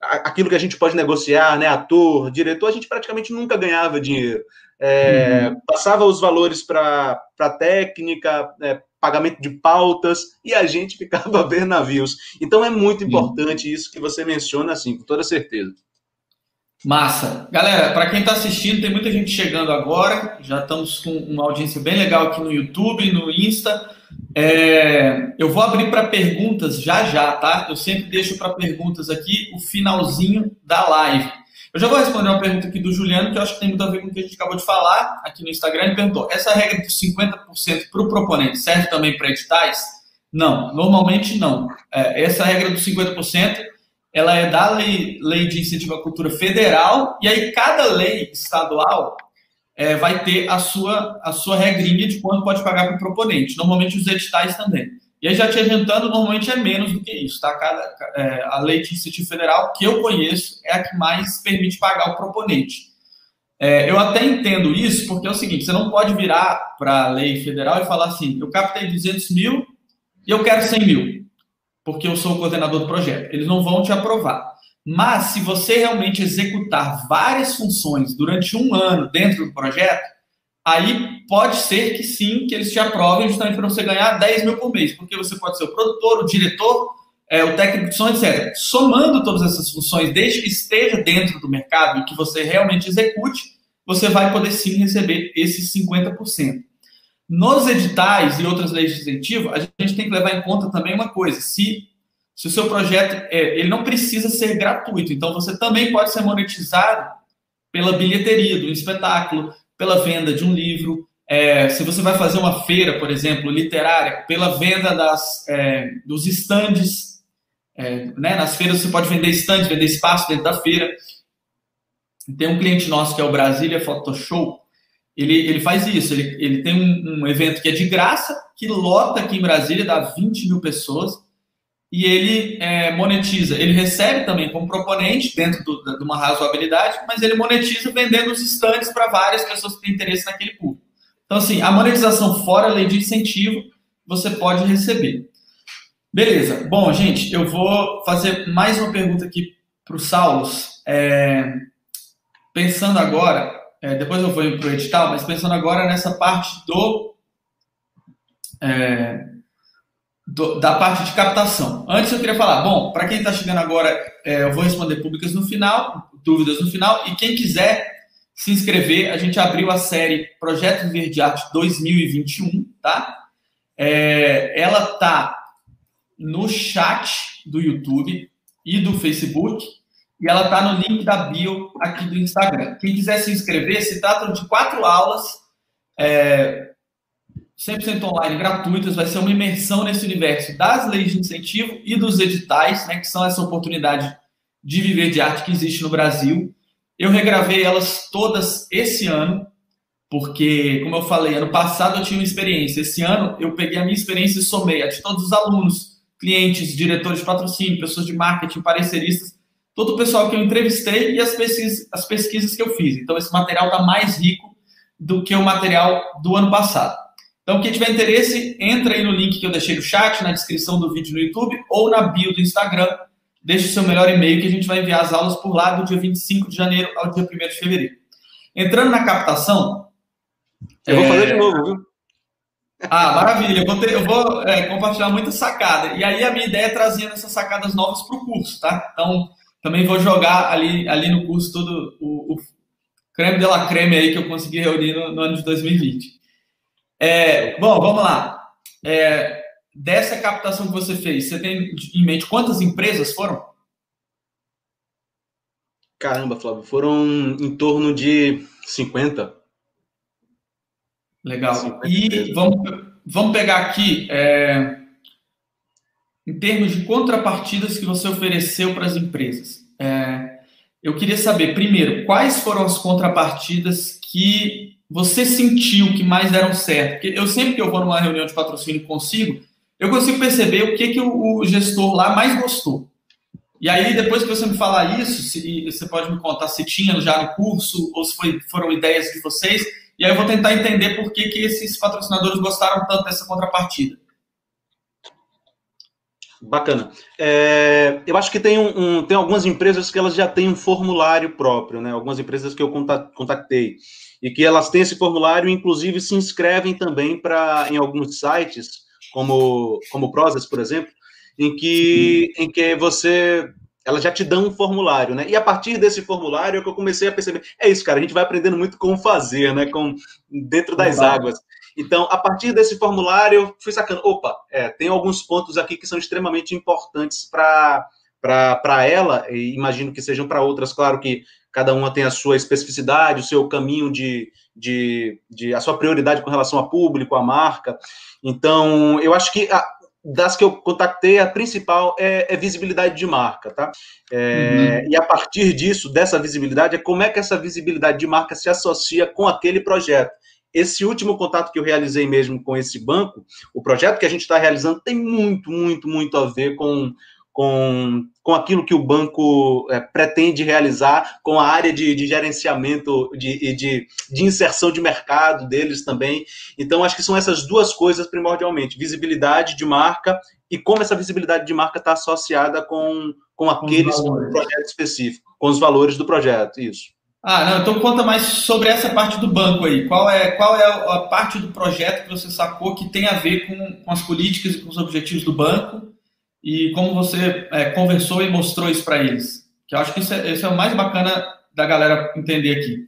aquilo que a gente pode negociar, né? Ator, diretor, a gente praticamente nunca ganhava dinheiro. É, uhum. Passava os valores para a técnica, é, pagamento de pautas, e a gente ficava a ver navios. Então é muito importante isso que você menciona, assim, com toda certeza. Massa. Galera, para quem está assistindo, tem muita gente chegando agora. Já estamos com uma audiência bem legal aqui no YouTube, no Insta. É, eu vou abrir para perguntas já já, tá? Eu sempre deixo para perguntas aqui o finalzinho da live. Eu já vou responder uma pergunta aqui do Juliano, que eu acho que tem muito a ver com o que a gente acabou de falar aqui no Instagram. Ele perguntou: essa regra de 50% para o proponente serve também para editais? Não, normalmente não. É, essa regra dos 50% ela é da lei, lei de incentivo à cultura federal, e aí cada lei estadual é, vai ter a sua, a sua regrinha de quanto pode pagar para o proponente. Normalmente os editais também. E aí, já te adiantando, normalmente é menos do que isso, tá? Cada, é, a lei de incentivo federal que eu conheço é a que mais permite pagar o proponente. É, eu até entendo isso, porque é o seguinte: você não pode virar para a lei federal e falar assim, eu captei 200 mil e eu quero 100 mil, porque eu sou o coordenador do projeto. Eles não vão te aprovar. Mas, se você realmente executar várias funções durante um ano dentro do projeto, aí pode ser que sim, que eles te aprovem justamente para você ganhar 10 mil por mês, porque você pode ser o produtor, o diretor, é, o técnico de som, etc. Somando todas essas funções, desde que esteja dentro do mercado e que você realmente execute, você vai poder sim receber esses 50%. Nos editais e outras leis de incentivo, a gente tem que levar em conta também uma coisa: se se o seu projeto é, ele não precisa ser gratuito, então você também pode ser monetizado pela bilheteria do espetáculo, pela venda de um livro. É, se você vai fazer uma feira, por exemplo, literária, pela venda das, é, dos estandes, é, né? nas feiras você pode vender estandes, vender espaço dentro da feira. Tem um cliente nosso que é o Brasília Photoshow, ele, ele faz isso, ele, ele tem um, um, evento que é de graça, que lota aqui em Brasília, dá 20 mil pessoas, e ele é, monetiza. Ele recebe também como proponente, dentro do, de uma razoabilidade, mas ele monetiza vendendo os estandes para várias pessoas que têm interesse naquele público. Então, assim, a monetização fora a lei de incentivo, você pode receber. Beleza. Bom, gente, eu vou fazer mais uma pergunta aqui para o Saulo. É, pensando agora, é, depois eu vou para o edital, mas pensando agora nessa parte do, é, do, da parte de captação. Antes eu queria falar, bom, para quem está chegando agora, é, eu vou responder públicas no final, dúvidas no final, e quem quiser se inscrever, a gente abriu a série Projeto Verde Arte 2021, tá? É, ela tá no chat do YouTube e do Facebook e ela está no link da bio aqui do Instagram. Quem quiser se inscrever, se trata de quatro aulas, é, 100% online, gratuitas, vai ser uma imersão nesse universo das leis de incentivo e dos editais, né, que são essa oportunidade de viver de arte que existe no Brasil. Eu regravei elas todas esse ano, porque, como eu falei, ano passado eu tinha uma experiência. Esse ano eu peguei a minha experiência e somei a de todos os alunos, clientes, diretores de patrocínio, pessoas de marketing, pareceristas, todo o pessoal que eu entrevistei e as pesquisas, as pesquisas que eu fiz. Então, esse material está mais rico do que o material do ano passado. Então, quem tiver interesse, entra aí no link que eu deixei no chat, na descrição do vídeo no YouTube ou na bio do Instagram. Deixe o seu melhor e-mail que a gente vai enviar as aulas por lá do dia 25 de janeiro ao dia 1 de fevereiro. Entrando na captação. Eu é... vou fazer de novo, viu? Ah, maravilha. Eu vou, ter, eu vou é, compartilhar muita sacada. E aí a minha ideia é trazer essas sacadas novas para o curso, tá? Então, também vou jogar ali, ali no curso todo o, o creme de la creme aí que eu consegui reunir no, no ano de 2020. É, bom, vamos lá. É, dessa captação que você fez, você tem em mente quantas empresas foram? Caramba, Flávio, foram em torno de 50. Legal. 50 e vamos, vamos pegar aqui. É, em termos de contrapartidas que você ofereceu para as empresas. É, eu queria saber, primeiro, quais foram as contrapartidas que você sentiu que mais deram certo? Porque eu sempre que eu vou numa reunião de patrocínio consigo, eu consigo perceber o que, que o, gestor lá mais gostou. E aí, depois que você me falar isso, se, você pode me contar se tinha já no curso ou se foi, foram ideias de vocês. E aí eu vou tentar entender por que, que esses patrocinadores gostaram tanto dessa contrapartida. Bacana. É, eu acho que tem, um, um, tem algumas empresas que elas já têm um formulário próprio, né? Algumas empresas que eu contactei e que elas têm esse formulário, inclusive se inscrevem também para em alguns sites, como como Prozas, por exemplo, em que em que você elas já te dão um formulário, né? E a partir desse formulário é que eu comecei a perceber, é isso, cara, a gente vai aprendendo muito como fazer, né? Com dentro das águas. Então, a partir desse formulário, eu fui sacando, opa, é, tem alguns pontos aqui que são extremamente importantes para para ela, e imagino que sejam para outras, claro que cada uma tem a sua especificidade, o seu caminho de, de, de a sua prioridade com relação a público, a marca. Então, eu acho que a, das que eu contactei, a principal é, é visibilidade de marca, tá? É, uhum. E a partir disso, dessa visibilidade, é como é que essa visibilidade de marca se associa com aquele projeto esse último contato que eu realizei mesmo com esse banco, o projeto que a gente está realizando tem muito, muito, muito a ver com, com, com aquilo que o banco é, pretende realizar, com a área de, de gerenciamento e de, de, de, inserção de mercado deles também. Então, acho que são essas duas coisas primordialmente: visibilidade de marca e como essa visibilidade de marca está associada com, com aqueles projetos específicos, com os valores do projeto. Isso. Ah, não, então conta mais sobre essa parte do banco aí. Qual é, qual é a parte do projeto que você sacou que tem a ver com, com as políticas e com os objetivos do banco e como você é, conversou e mostrou isso para eles? Que eu acho que isso é, isso é o mais bacana da galera entender aqui.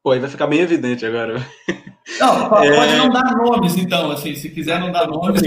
Pô, aí vai ficar bem evidente agora. Não, pode é... não dar nomes, então, assim, se quiser não dar nomes.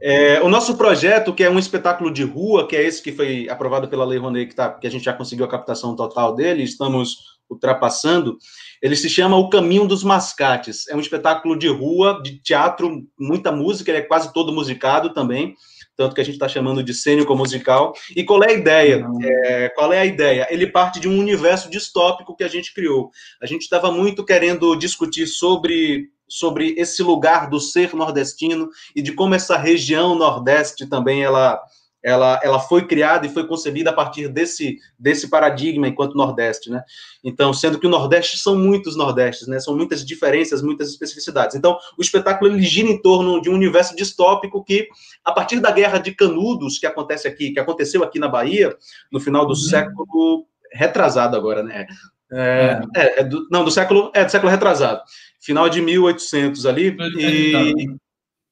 É, o nosso projeto, que é um espetáculo de rua, que é esse que foi aprovado pela Lei Rouanet, que, tá, que a gente já conseguiu a captação total dele, estamos ultrapassando, ele se chama O Caminho dos Mascates. É um espetáculo de rua, de teatro, muita música, ele é quase todo musicado também, tanto que a gente está chamando de cênico musical. E qual é a ideia? É, qual é a ideia? Ele parte de um universo distópico que a gente criou. A gente estava muito querendo discutir sobre sobre esse lugar do ser nordestino e de como essa região nordeste também ela ela, ela foi criada e foi concebida a partir desse, desse paradigma enquanto Nordeste, né? Então, sendo que o Nordeste são muitos Nordestes, né? São muitas diferenças, muitas especificidades. Então, o espetáculo ele gira em torno de um universo distópico que, a partir da Guerra de Canudos, que acontece aqui, que aconteceu aqui na Bahia, no final do uhum. século retrasado agora, né? É, é, é do, não, do século, é do século retrasado, final de 1800 ali, e,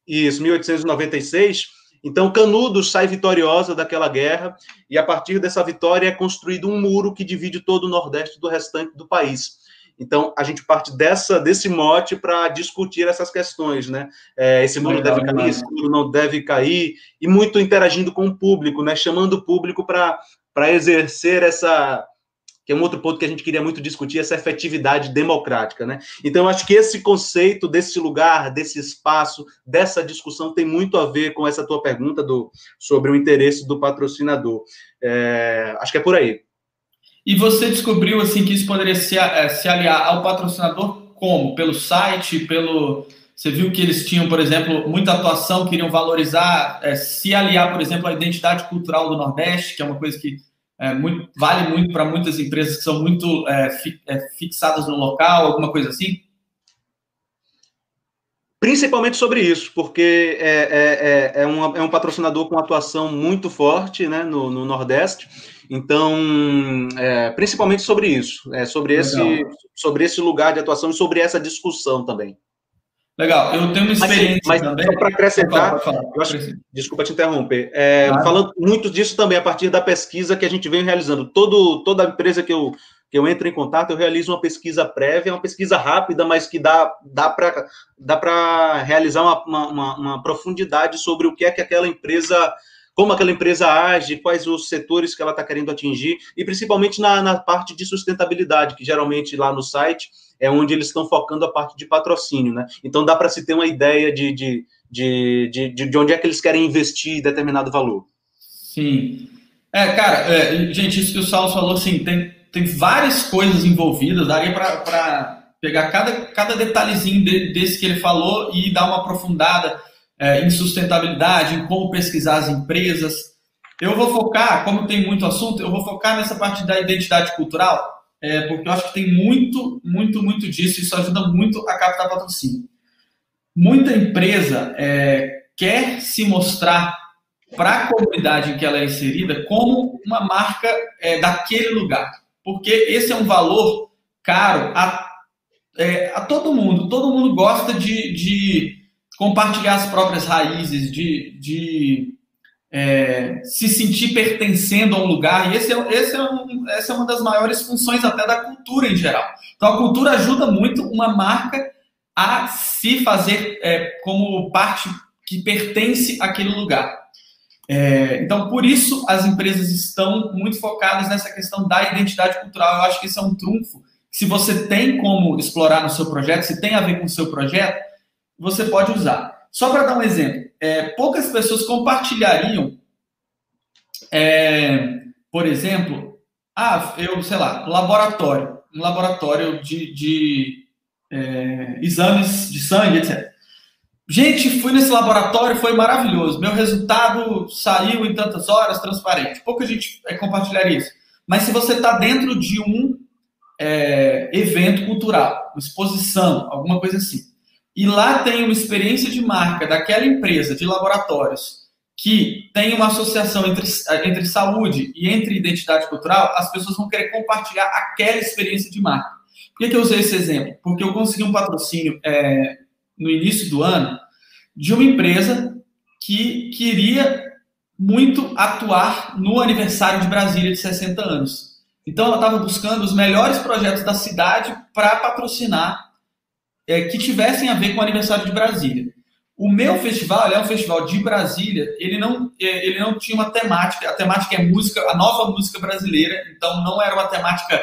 isso, 1896, então, Canudos sai vitoriosa daquela guerra, e a partir dessa vitória é construído um muro que divide todo o Nordeste do restante do país. Então, a gente parte dessa, desse mote para discutir essas questões, né? É, esse muro deve cair, esse muro não deve cair, e muito interagindo com o público, né? Chamando o público para exercer essa, que é um outro ponto que a gente queria muito discutir, essa efetividade democrática, né? Então, acho que esse conceito desse lugar, desse espaço, dessa discussão tem muito a ver com essa tua pergunta do, sobre o interesse do patrocinador. É, acho que é por aí. E você descobriu, assim, que isso poderia se, é, se aliar ao patrocinador como? Pelo site, pelo... Você viu que eles tinham, por exemplo, muita atuação, queriam valorizar, é, se aliar, por exemplo, à identidade cultural do Nordeste, que é uma coisa que é, muito, vale muito para muitas empresas que são muito é, fi, é, fixadas no local, alguma coisa assim? Principalmente sobre isso, porque é, é, é, é, um, é um patrocinador com atuação muito forte né, no, no Nordeste. Então, é, principalmente sobre isso, é, sobre, esse, sobre esse lugar de atuação e sobre essa discussão também. Legal, eu tenho uma experiência mas, mas também. Só para acrescentar, acho, desculpa te interromper, é, falando muito disso também a partir da pesquisa que a gente vem realizando. Todo, toda empresa que eu, que eu entro em contato, eu realizo uma pesquisa prévia, uma pesquisa rápida, mas que dá, dá para dá realizar uma, uma, uma profundidade sobre o que é que aquela empresa como aquela empresa age, quais os setores que ela está querendo atingir, e principalmente na, na parte de sustentabilidade, que geralmente lá no site é onde eles estão focando a parte de patrocínio, né? Então dá para se ter uma ideia de, de, de, de, de onde é que eles querem investir determinado valor. Sim. É, cara, é, gente, isso que o Saulo falou, assim, tem, tem várias coisas envolvidas, daria para pegar cada, cada detalhezinho de, desse que ele falou e dar uma aprofundada é, em sustentabilidade, em como pesquisar as empresas. Eu vou focar, como tem muito assunto, eu vou focar nessa parte da identidade cultural, é, porque eu acho que tem muito, muito, muito disso, e isso ajuda muito a captar patrocínio. Muita empresa é, quer se mostrar para a comunidade em que ela é inserida como uma marca é, daquele lugar, porque esse é um valor caro a, é, a todo mundo. Todo mundo gosta de, de compartilhar as próprias raízes, de, de é, se sentir pertencendo a um lugar. E esse é, esse é um, essa é uma das maiores funções até da cultura em geral. Então, a cultura ajuda muito uma marca a se fazer é, como parte que pertence àquele lugar. É, então, por isso, as empresas estão muito focadas nessa questão da identidade cultural. Eu acho que isso é um trunfo. Se você tem como explorar no seu projeto, se tem a ver com o seu projeto, você pode usar. Só para dar um exemplo, é, poucas pessoas compartilhariam, é, por exemplo, ah, eu, sei lá, laboratório, um laboratório de, de é, exames de sangue, etc. Gente, fui nesse laboratório, foi maravilhoso. Meu resultado saiu em tantas horas, transparente. Pouca gente é, compartilharia isso. Mas se você está dentro de um é, evento cultural, exposição, alguma coisa assim, e lá tem uma experiência de marca daquela empresa de laboratórios que tem uma associação entre, entre saúde e entre identidade cultural, as pessoas vão querer compartilhar aquela experiência de marca. Por que, que eu usei esse exemplo? Porque eu consegui um patrocínio é, no início do ano de uma empresa que queria muito atuar no aniversário de Brasília de 60 anos. Então ela estava buscando os melhores projetos da cidade para patrocinar é, que tivessem a ver com o aniversário de Brasília. O meu festival é um festival de Brasília, ele não, é, ele não tinha uma temática, a temática é música, a nova música brasileira, então não era uma temática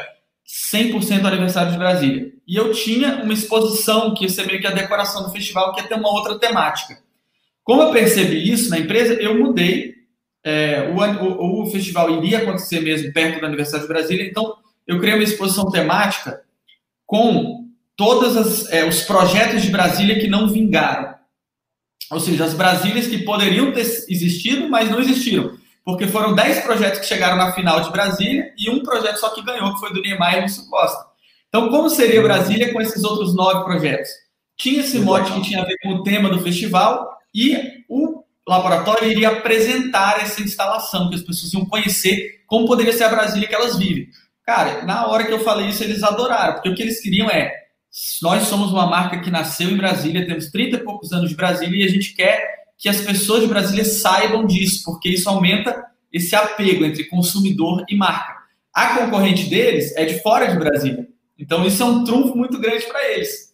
100% aniversário de Brasília. E eu tinha uma exposição, que ia ser meio que a decoração do festival, que ia ter uma outra temática. Como eu percebi isso na empresa, eu mudei. É, o, o, o, festival iria acontecer mesmo perto da Universidade de Brasília, então eu criei uma exposição temática com todos é, os projetos de Brasília que não vingaram. Ou seja, as Brasílias que poderiam ter existido, mas não existiram. Porque foram 10 projetos que chegaram na final de Brasília e um projeto só que ganhou, que foi do Niemeyer e Lúcio. Então, como seria Brasília com esses outros nove projetos? Tinha esse mote que tinha a ver com o tema do festival e o laboratório iria apresentar essa instalação, que as pessoas iam conhecer como poderia ser a Brasília que elas vivem. Cara, na hora que eu falei isso, eles adoraram, porque o que eles queriam é: nós somos uma marca que nasceu em Brasília, temos 30 e poucos anos de Brasília e a gente quer que as pessoas de Brasília saibam disso, porque isso aumenta esse apego entre consumidor e marca. A concorrente deles é de fora de Brasília. Então, isso é um trunfo muito grande para eles,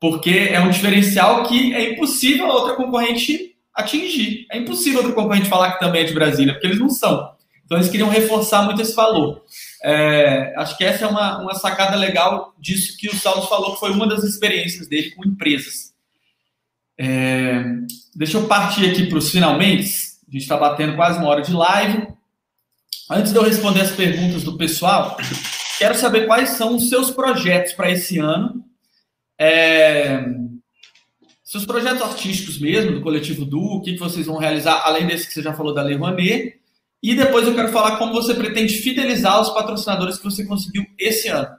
porque é um diferencial que é impossível a outra concorrente atingir. É impossível outra concorrente falar que também é de Brasília, porque eles não são. Então, eles queriam reforçar muito esse valor. É, acho que essa é uma, uma sacada legal disso que o Saulo falou, que foi uma das experiências dele com empresas. É, deixa eu partir aqui para os finalmente. A gente está batendo quase uma hora de live. Antes de eu responder as perguntas do pessoal, Quero saber quais são os seus projetos para esse ano. É... Seus projetos artísticos mesmo, do Coletivo Du, o que, que vocês vão realizar, além desse que você já falou da Lei Rouanet. E depois eu quero falar como você pretende fidelizar os patrocinadores que você conseguiu esse ano.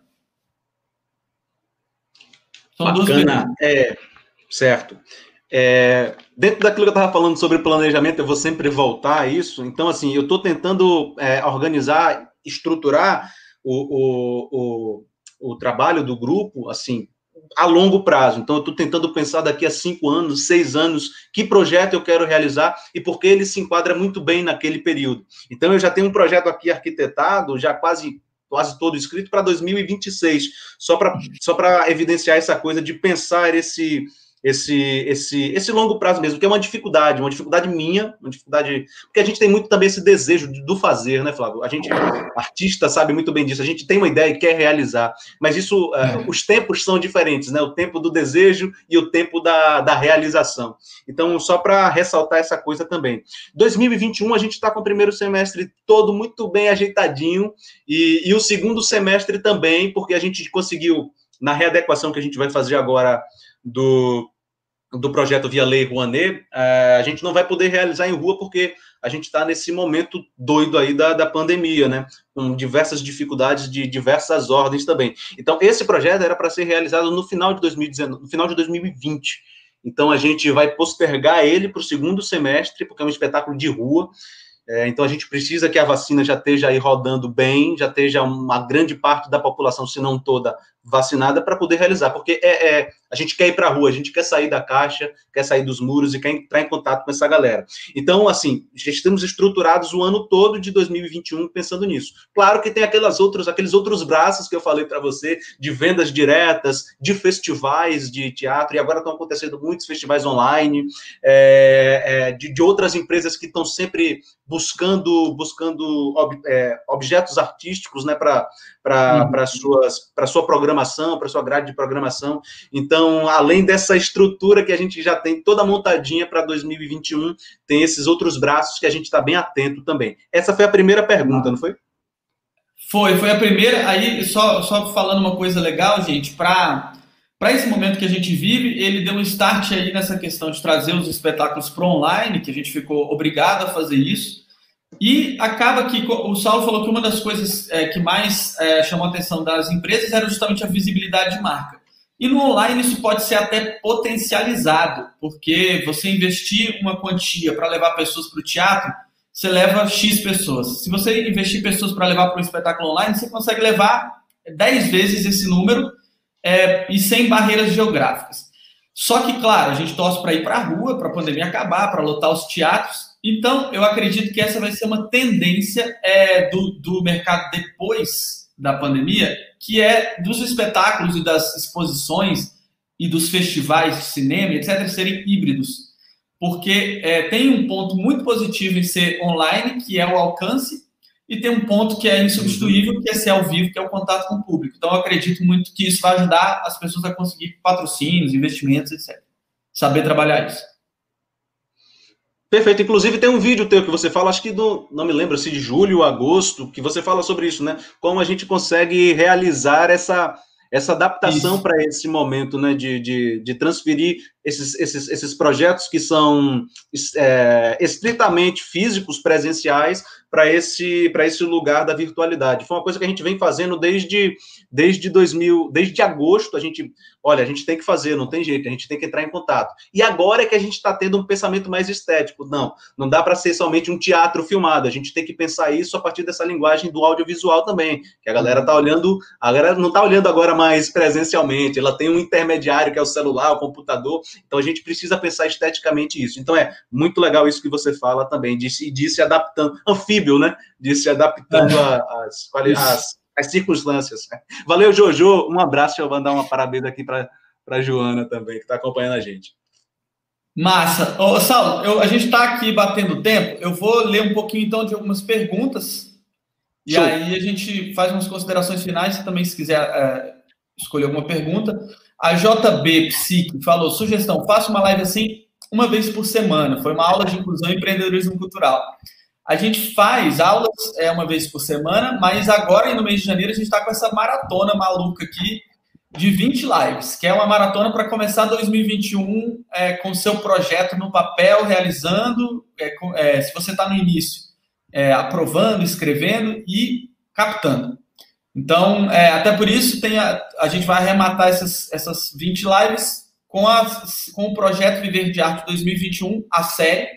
São Bacana, é, certo. É, dentro daquilo que eu estava falando sobre planejamento, eu vou sempre voltar a isso. Então, assim, eu estou tentando é, organizar, estruturar o, o, o, o trabalho do grupo, assim, a longo prazo. Então, eu estou tentando pensar daqui a cinco anos, seis anos, que projeto eu quero realizar e porque ele se enquadra muito bem naquele período. Então, eu já tenho um projeto aqui arquitetado, já quase quase todo escrito para 2026, só para só evidenciar essa coisa de pensar esse esse, esse, esse longo prazo mesmo, que é uma dificuldade, uma dificuldade minha, uma dificuldade. Porque a gente tem muito também esse desejo do fazer, né, Flávio? A gente, artista, sabe muito bem disso. A gente tem uma ideia e quer realizar, mas isso, é. uh, os tempos são diferentes, né? O tempo do desejo e o tempo da, da realização. Então, só para ressaltar essa coisa também. 2021, a gente está com o primeiro semestre todo muito bem ajeitadinho, e, e o segundo semestre também, porque a gente conseguiu, na readequação que a gente vai fazer agora do, do projeto Via Lei Rouanet, é, a gente não vai poder realizar em rua porque a gente está nesse momento doido aí da, da pandemia, né? Com diversas dificuldades de diversas ordens também. Então, esse projeto era para ser realizado no final de 2019, no final de 2020. Então, a gente vai postergar ele para o segundo semestre, porque é um espetáculo de rua. É, então, a gente precisa que a vacina já esteja aí rodando bem, já esteja uma grande parte da população, se não toda, vacinada para poder realizar, porque é, é, a gente quer ir para a rua, a gente quer sair da caixa, quer sair dos muros e quer entrar em contato com essa galera. Então, assim, já estamos estruturados o ano todo de 2021 pensando nisso. Claro que tem aquelas outros, aqueles outros braços que eu falei para você, de vendas diretas, de festivais de teatro, e agora estão acontecendo muitos festivais online, é, é, de, de, outras empresas que estão sempre buscando buscando ob, é, objetos artísticos né, para uhum. sua programação, para sua grade de programação. Então, além dessa estrutura que a gente já tem toda montadinha para 2021, tem esses outros braços que a gente está bem atento também. Essa foi a primeira pergunta, não foi? Foi, foi a primeira. Aí, só, só falando uma coisa legal, gente, para para esse momento que a gente vive, ele deu um start aí nessa questão de trazer os espetáculos para online, que a gente ficou obrigado a fazer isso. E acaba que o Saulo falou que uma das coisas é, que mais é, chamou a atenção das empresas era justamente a visibilidade de marca. E no online isso pode ser até potencializado, porque você investir uma quantia para levar pessoas para o teatro, você leva X pessoas. Se você investir pessoas para levar para um espetáculo online, você consegue levar 10 vezes esse número é, e sem barreiras geográficas. Só que, claro, a gente torce para ir para a rua, para a pandemia acabar, para lotar os teatros, então, eu acredito que essa vai ser uma tendência é, do, do mercado depois da pandemia, que é dos espetáculos e das exposições e dos festivais de cinema, etc., serem híbridos. Porque é, tem um ponto muito positivo em ser online, que é o alcance, e tem um ponto que é insubstituível, que é ser ao vivo, que é o contato com o público. Então, eu acredito muito que isso vai ajudar as pessoas a conseguir patrocínios, investimentos, etc. Saber trabalhar isso. Perfeito. Inclusive tem um vídeo teu que você fala, acho que do, não me lembro se de julho ou agosto, que você fala sobre isso, né? Como a gente consegue realizar essa essa adaptação para esse momento, né, de, de, de transferir esses, esses, esses projetos que são é, estritamente físicos, presenciais, para esse, esse lugar da virtualidade. Foi uma coisa que a gente vem fazendo desde, desde 2000, desde agosto, a gente, olha, a gente tem que fazer, não tem jeito, a gente tem que entrar em contato. E agora é que a gente está tendo um pensamento mais estético. Não, não dá para ser somente um teatro filmado, a gente tem que pensar isso a partir dessa linguagem do audiovisual também, que a galera está olhando, a galera não está olhando agora mais presencialmente, ela tem um intermediário que é o celular, o computador, então a gente precisa pensar esteticamente isso. Então é muito legal isso que você fala também, de, de se adaptando, né? De se adaptando às, às, às circunstâncias. Valeu, Jojo. Um abraço, deixa eu mandar uma parabéns aqui para a Joana também, que está acompanhando a gente. Massa. Ô, Saulo, eu, a gente está aqui batendo tempo. Eu vou ler um pouquinho então de algumas perguntas. E Show. aí a gente faz umas considerações finais. Também, se quiser é, escolher alguma pergunta. A JB Psique falou: sugestão, faça uma live assim uma vez por semana. Foi uma aula de inclusão e empreendedorismo cultural. A gente faz aulas é, uma vez por semana, mas agora, no mês de janeiro, a gente está com essa maratona maluca aqui de 20 lives, que é uma maratona para começar 2021 é, com seu projeto no papel, realizando, é, é, se você está no início, é, aprovando, escrevendo e captando. Então, é, até por isso, tem a, a gente vai arrematar essas, essas 20 lives com, a, com o projeto Viver de Arte 2021, a série.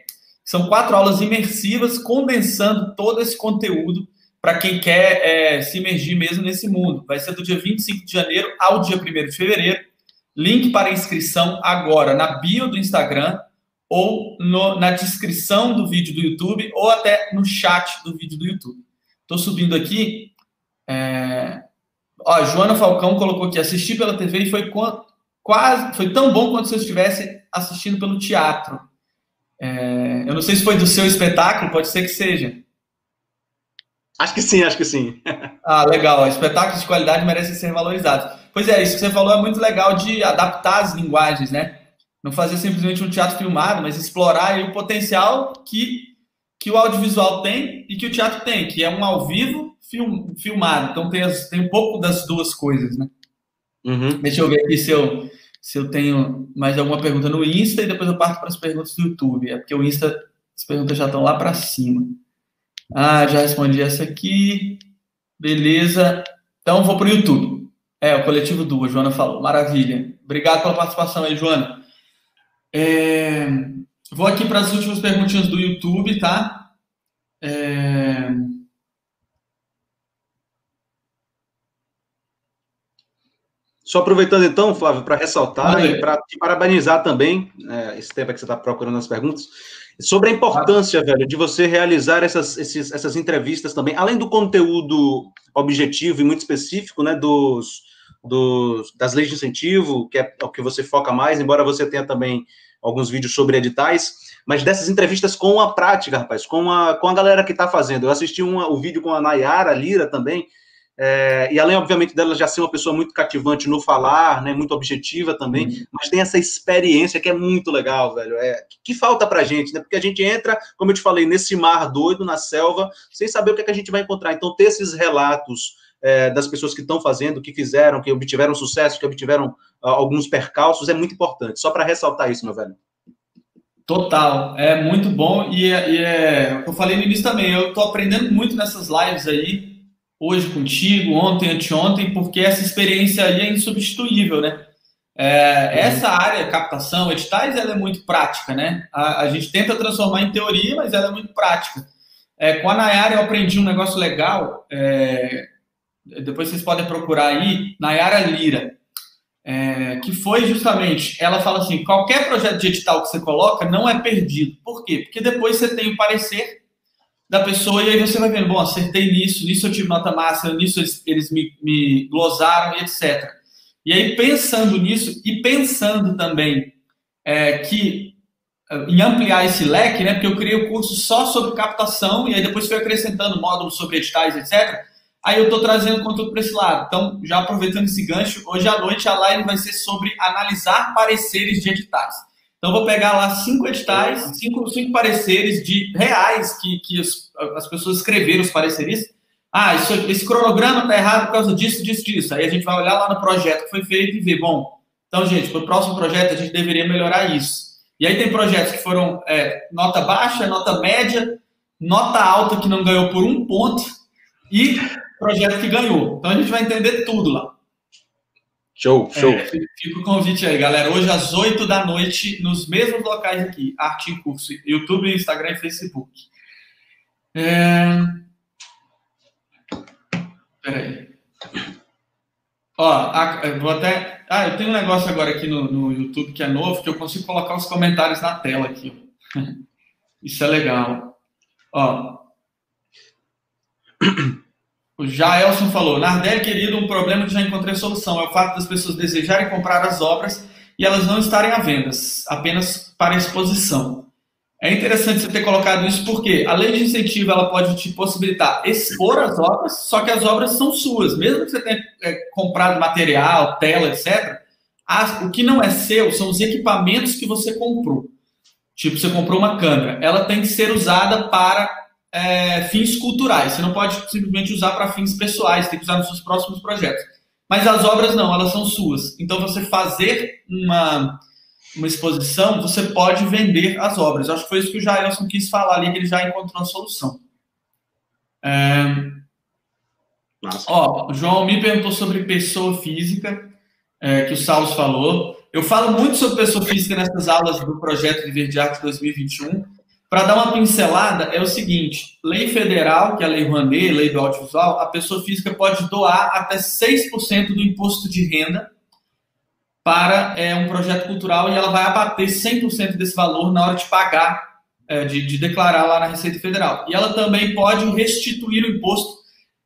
São quatro aulas imersivas, condensando todo esse conteúdo para quem quer é, se imergir mesmo nesse mundo. Vai ser do dia 25 de janeiro ao dia 1 de fevereiro. Link para inscrição agora na bio do Instagram ou no, na descrição do vídeo do YouTube ou até no chat do vídeo do YouTube. Estou subindo aqui. É... Ó, Joana Falcão colocou aqui, assistir pela TV e foi quase, foi tão bom quanto se eu estivesse assistindo pelo teatro. É... Eu não sei se foi do seu espetáculo, pode ser que seja. Acho que sim, acho que sim. ah, legal. Espetáculos de qualidade merecem ser valorizados. Pois é, isso que você falou é muito legal de adaptar as linguagens, né? Não fazer simplesmente um teatro filmado, mas explorar o potencial que, que o audiovisual tem e que o teatro tem, que é um ao vivo film, filmado. Então tem, as, tem um pouco das duas coisas, né? Uhum. Deixa eu ver aqui se eu, se eu tenho mais alguma pergunta no Insta e depois eu parto para as perguntas do YouTube. É porque o Insta, as perguntas já estão lá para cima. Ah, já respondi essa aqui. Beleza. Então vou para o YouTube. É, o coletivo duas, Joana falou. Maravilha. Obrigado pela participação aí, Joana. É... Vou aqui para as últimas perguntinhas do YouTube, tá? É... Só aproveitando então, Flávio, para ressaltar e para te parabenizar também, é, esse tempo que você está procurando as perguntas, sobre a importância, velho, de você realizar essas, esses, essas entrevistas também, além do conteúdo objetivo e muito específico, né, dos, dos, das leis de incentivo, que é o que você foca mais, embora você tenha também alguns vídeos sobre editais, mas dessas entrevistas com a prática, rapaz, com a, com a galera que está fazendo. Eu assisti um, o vídeo com a Nayara Lira também, é, e além, obviamente, dela já ser uma pessoa muito cativante no falar, né, muito objetiva também, uhum. mas tem essa experiência que é muito legal, velho. É, que, que falta pra gente, né? Porque a gente entra, como eu te falei, nesse mar doido, na selva, sem saber o que, é que a gente vai encontrar. Então, ter esses relatos é, das pessoas que estão fazendo, que fizeram, que obtiveram sucesso, que obtiveram uh, alguns percalços, é muito importante. Só para ressaltar isso, meu velho. Total, é muito bom e é, e é, eu falei no início também, eu estou aprendendo muito nessas lives aí, hoje contigo, ontem, anteontem, porque essa experiência aí é insubstituível, né? É, essa área, captação, editais, ela é muito prática, né? A, a, gente tenta transformar em teoria, mas ela é muito prática. É, com a Nayara eu aprendi um negócio legal, é, depois vocês podem procurar aí, Nayara Lira, é, que foi justamente, ela fala assim, qualquer projeto de edital que você coloca não é perdido. Por quê? Porque depois você tem o parecer da pessoa, e aí você vai vendo, bom, acertei nisso, nisso eu tive nota máxima, nisso eles, eles me, me glosaram e etc. E aí, pensando nisso, e pensando também é, que em ampliar esse leque, né, porque eu criei o um curso só sobre captação, e aí depois fui acrescentando módulos sobre editais, etc. Aí eu estou trazendo conteúdo para esse lado. Então, já aproveitando esse gancho, hoje à noite a live vai ser sobre analisar pareceres de editais. Então, vou pegar lá cinco editais, cinco, cinco pareceres de reais que, que as, as pessoas escreveram, os pareceristas. Ah, isso, esse cronograma está errado por causa disso, disso, disso. Aí a gente vai olhar lá no projeto que foi feito e ver, bom, então, gente, para o próximo projeto a gente deveria melhorar isso. E aí tem projetos que foram é, nota baixa, nota média, nota alta que não ganhou por um ponto e projeto que ganhou. Então a gente vai entender tudo lá. Show, show. É, fica o convite aí, galera. Hoje às 8 da noite, nos mesmos locais aqui, Arte em Curso, YouTube, Instagram e Facebook. É... Peraí. Ó, a, vou até. Ah, eu tenho um negócio agora aqui no, no YouTube que é novo, que eu consigo colocar os comentários na tela aqui. Isso é legal. Ó. O Jaelson falou, Nardelli, querido, um problema que já encontrei solução é o fato das pessoas desejarem comprar as obras e elas não estarem à venda, apenas para exposição. É interessante você ter colocado isso porque a lei de incentivo ela pode te possibilitar expor as obras, só que as obras são suas, mesmo que você tenha é, comprado material, tela, etc. As, o que não é seu são os equipamentos que você comprou. Tipo, você comprou uma câmera, ela tem que ser usada para é, fins culturais. Você não pode simplesmente usar para fins pessoais, tem que usar nos seus próximos projetos. Mas as obras não, elas são suas. Então, você fazer uma, uma exposição, você pode vender as obras. acho que foi isso que o Jailson quis falar ali, que ele já encontrou a solução. É... Ó, o João me perguntou sobre pessoa física, é, que o Saulo falou. Eu falo muito sobre pessoa física nessas aulas do projeto de Verde Arte 2021. Para dar uma pincelada, é o seguinte: lei federal, que é a Lei Rouanet, lei do audiovisual, a pessoa física pode doar até 6% do imposto de renda para é, um projeto cultural e ela vai abater 100% desse valor na hora de pagar, é, de, de declarar lá na Receita Federal. E ela também pode restituir o imposto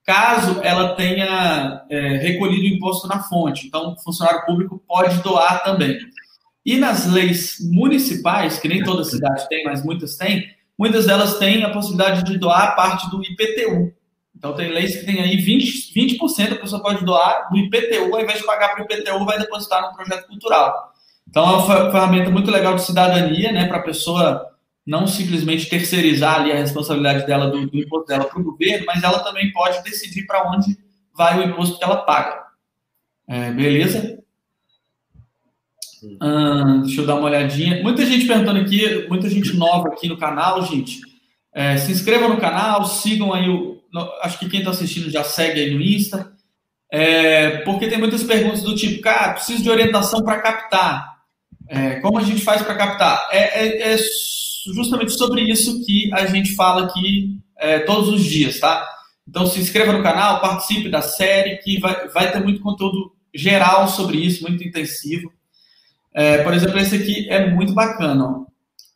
caso ela tenha é, recolhido o imposto na fonte. Então, o funcionário público pode doar também. E nas leis municipais, que nem toda cidade tem, mas muitas têm, muitas delas têm a possibilidade de doar parte do IPTU. Então, tem leis que tem aí 20%, 20% a pessoa pode doar do IPTU, ao invés de pagar para o IPTU, vai depositar no projeto cultural. Então, é uma ferramenta muito legal de cidadania, né, para a pessoa não simplesmente terceirizar ali a responsabilidade dela do, do imposto dela para o governo, mas ela também pode decidir para onde vai o imposto que ela paga. É, beleza? Deixa eu dar uma olhadinha. Muita gente perguntando aqui, muita gente nova aqui no canal, gente. É, se inscrevam no canal, sigam aí o. Acho que quem está assistindo já segue aí no Insta. É, porque tem muitas perguntas do tipo, cara, preciso de orientação para captar. É, como a gente faz para captar? É, é, é, justamente sobre isso que a gente fala aqui é, todos os dias, tá? Então se inscreva no canal, participe da série, que vai, vai ter muito conteúdo geral sobre isso, muito intensivo. É, por exemplo, esse aqui é muito bacana.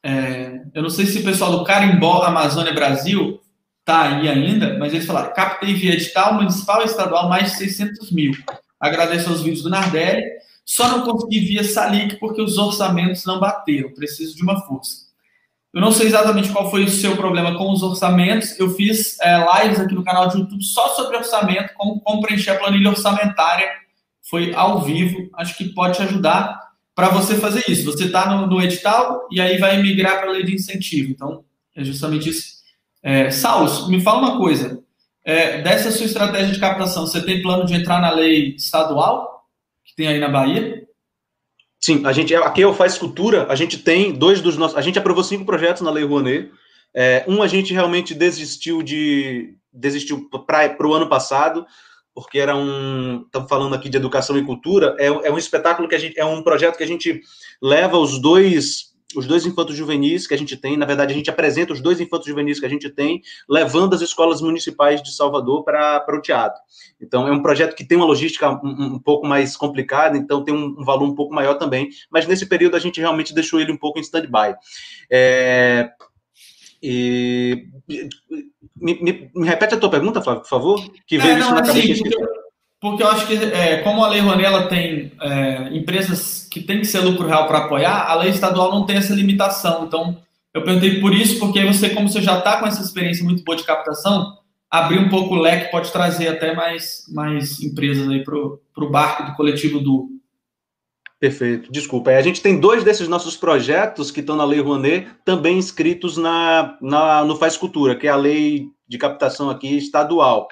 É, eu não sei se o pessoal do Carimbó Amazônia Brasil está aí ainda, mas eles falaram: captei via edital municipal e estadual mais de 600 mil. Agradeço aos vídeos do Nardelli. Só não consegui via Salic porque os orçamentos não bateram. Preciso de uma força. Eu não sei exatamente qual foi o seu problema com os orçamentos. Eu fiz é, lives aqui no canal de YouTube só sobre orçamento, como, como preencher a planilha orçamentária. Foi ao vivo. Acho que pode te ajudar para você fazer isso. Você está no, no, edital e aí vai migrar para a lei de incentivo. Então, é justamente isso. É, me fala uma coisa. É, dessa sua estratégia de captação, você tem plano de entrar na lei estadual que tem aí na Bahia? Sim, a gente aqui eu faço cultura. A gente tem dois dos nossos. A gente aprovou cinco projetos na Lei Rouanet. É, um a gente realmente desistiu de desistiu para o ano passado porque era um. Estamos falando aqui de educação e cultura, é, é um espetáculo que a gente. É um projeto que a gente leva os dois. Os dois infantos juvenis que a gente tem, na verdade, a gente apresenta os dois infantos juvenis que a gente tem, levando as escolas municipais de Salvador para o teatro. Então, é um projeto que tem uma logística um, um pouco mais complicada, então tem um, um, valor um pouco maior também, mas nesse período a gente realmente deixou ele um pouco em stand-by. É, e me, me, me, repete a tua pergunta, Flávio, por favor? Que é, veio não, isso na assim, cabeça. Porque, porque, eu acho que, é, como a Lei Rouanet tem é, empresas que têm que ser lucro real para apoiar, a lei estadual não tem essa limitação. Então, eu perguntei por isso, porque você, como você já está com essa experiência muito boa de captação, abrir um pouco o leque pode trazer até mais, mais empresas aí para o barco do coletivo do. Perfeito, desculpa. A gente tem dois desses nossos projetos que estão na Lei Rouanet também inscritos na, na, no Faz Cultura, que é a lei de captação aqui estadual.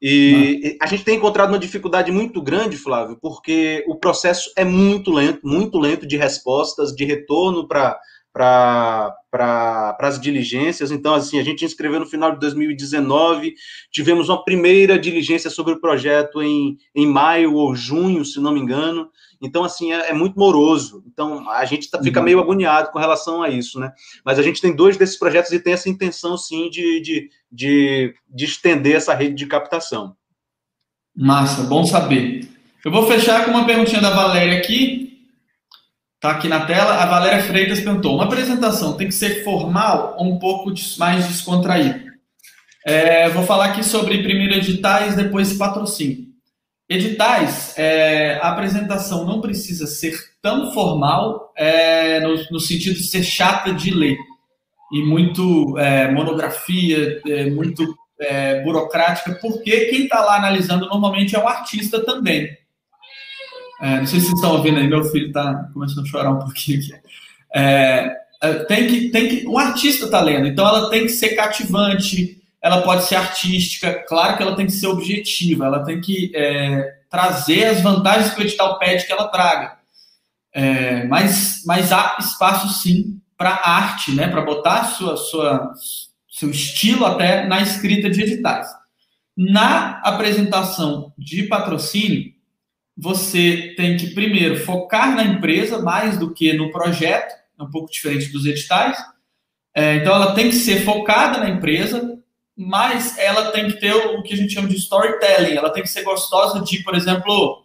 E a gente tem encontrado uma dificuldade muito grande, Flávio, porque o processo é muito lento, muito lento de respostas, de retorno para para as diligências. Então, assim, a gente inscreveu no final de 2019, tivemos uma primeira diligência sobre o projeto em, em maio ou junho, se não me engano. Então, assim, é, é muito moroso. Então, a gente tá, fica uhum. meio agoniado com relação a isso, né? Mas a gente tem dois desses projetos e tem essa intenção, sim, de, de, de, de estender essa rede de captação. Massa, bom saber. Eu vou fechar com uma perguntinha da Valéria aqui. Tá aqui na tela. A Valéria Freitas perguntou: uma apresentação tem que ser formal ou um pouco mais descontraída? É, vou falar aqui sobre primeiro editais, depois patrocínio. Editais, é, a apresentação não precisa ser tão formal é, no, no, sentido de ser chata de ler e muito é, monografia, é, muito é, burocrática, porque quem está lá analisando normalmente é um artista também. É, não sei se vocês estão ouvindo aí, meu filho está começando a chorar um pouquinho aqui. tem que, tem que, um artista está lendo, então ela tem que ser cativante, ela pode ser artística, claro que ela tem que ser objetiva, ela tem que é, trazer as vantagens que o edital pede que ela traga. É, mas, mas há espaço sim para arte, né, para botar sua, sua, seu estilo até na escrita de editais. Na apresentação de patrocínio, você tem que primeiro focar na empresa mais do que no projeto, é um pouco diferente dos editais. É, então, ela tem que ser focada na empresa, mas ela tem que ter o que a gente chama de storytelling. Ela tem que ser gostosa de, por exemplo,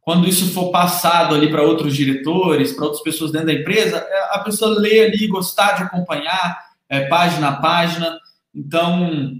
quando isso for passado ali para outros diretores, para outras pessoas dentro da empresa, é, a pessoa ler ali, gostar de acompanhar, é, página a página. Então,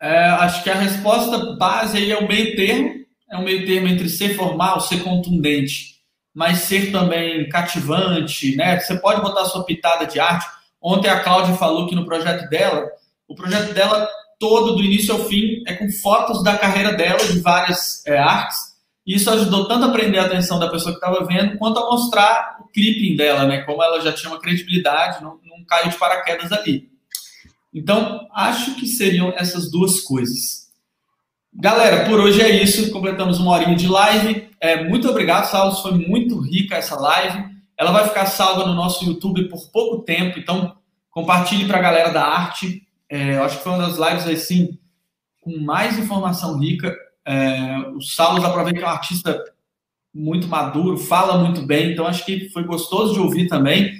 é, acho que a resposta base aí é o meio termo, é um meio termo entre ser formal, ser contundente, mas ser também cativante, né? Você pode botar sua pitada de arte. Ontem a Cláudia falou que no projeto dela o projeto dela todo, do início ao fim, é com fotos da carreira dela, de várias é, artes. E isso ajudou tanto a prender a atenção da pessoa que estava vendo, quanto a mostrar o clipping dela, né? Como ela já tinha uma credibilidade, não, não caiu de paraquedas ali. Então, acho que seriam essas duas coisas. Galera, por hoje é isso. Completamos uma horinha de live. É, muito obrigado, Saulo. Foi muito rica essa live. Ela vai ficar salva no nosso YouTube por pouco tempo. Então, compartilhe para a galera da arte. É, acho que foi uma das lives assim com mais informação rica. É, o Saulo aproveita que é um artista muito maduro, fala muito bem, então acho que foi gostoso de ouvir também.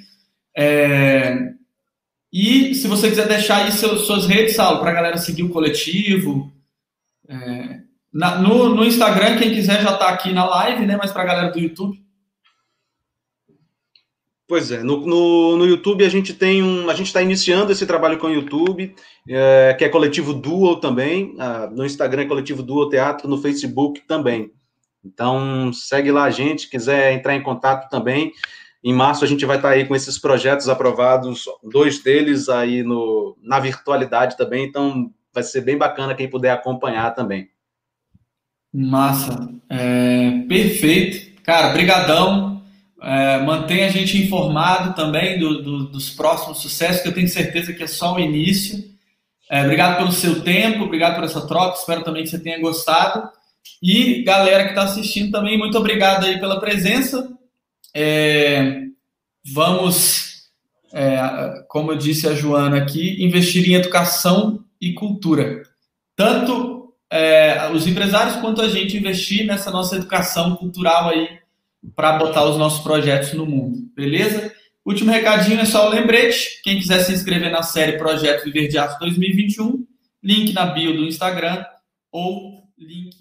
É, e se você quiser deixar aí seus, suas redes, Saulo, para a galera seguir o coletivo. É, na, no, no Instagram, quem quiser já está aqui na live, né? Mas para a galera do YouTube. Pois é, no, no, no, YouTube a gente tem um. A gente está iniciando esse trabalho com o YouTube, é, que é coletivo Duo também. No Instagram é coletivo Duo Teatro, no Facebook também. Então, segue lá a gente, quiser entrar em contato também. Em março a gente vai estar tá aí com esses projetos aprovados, dois deles aí no, na virtualidade também, então vai ser bem bacana quem puder acompanhar também. Massa, é, perfeito. Cara, brigadão, é, mantém a gente informado também do, do, dos próximos sucessos, que eu tenho certeza que é só o início. É, obrigado pelo seu tempo, obrigado por essa troca, espero também que você tenha gostado. E galera que está assistindo também, muito obrigado aí pela presença. É, vamos, é, como eu disse a Joana aqui, investir em educação e cultura. Tanto é, os empresários quanto a gente investir nessa nossa educação cultural aí para botar os nossos projetos no mundo, beleza? Último recadinho é só o lembrete. Quem quiser se inscrever na série Projeto Viver de Arte 2021, link na bio do Instagram ou link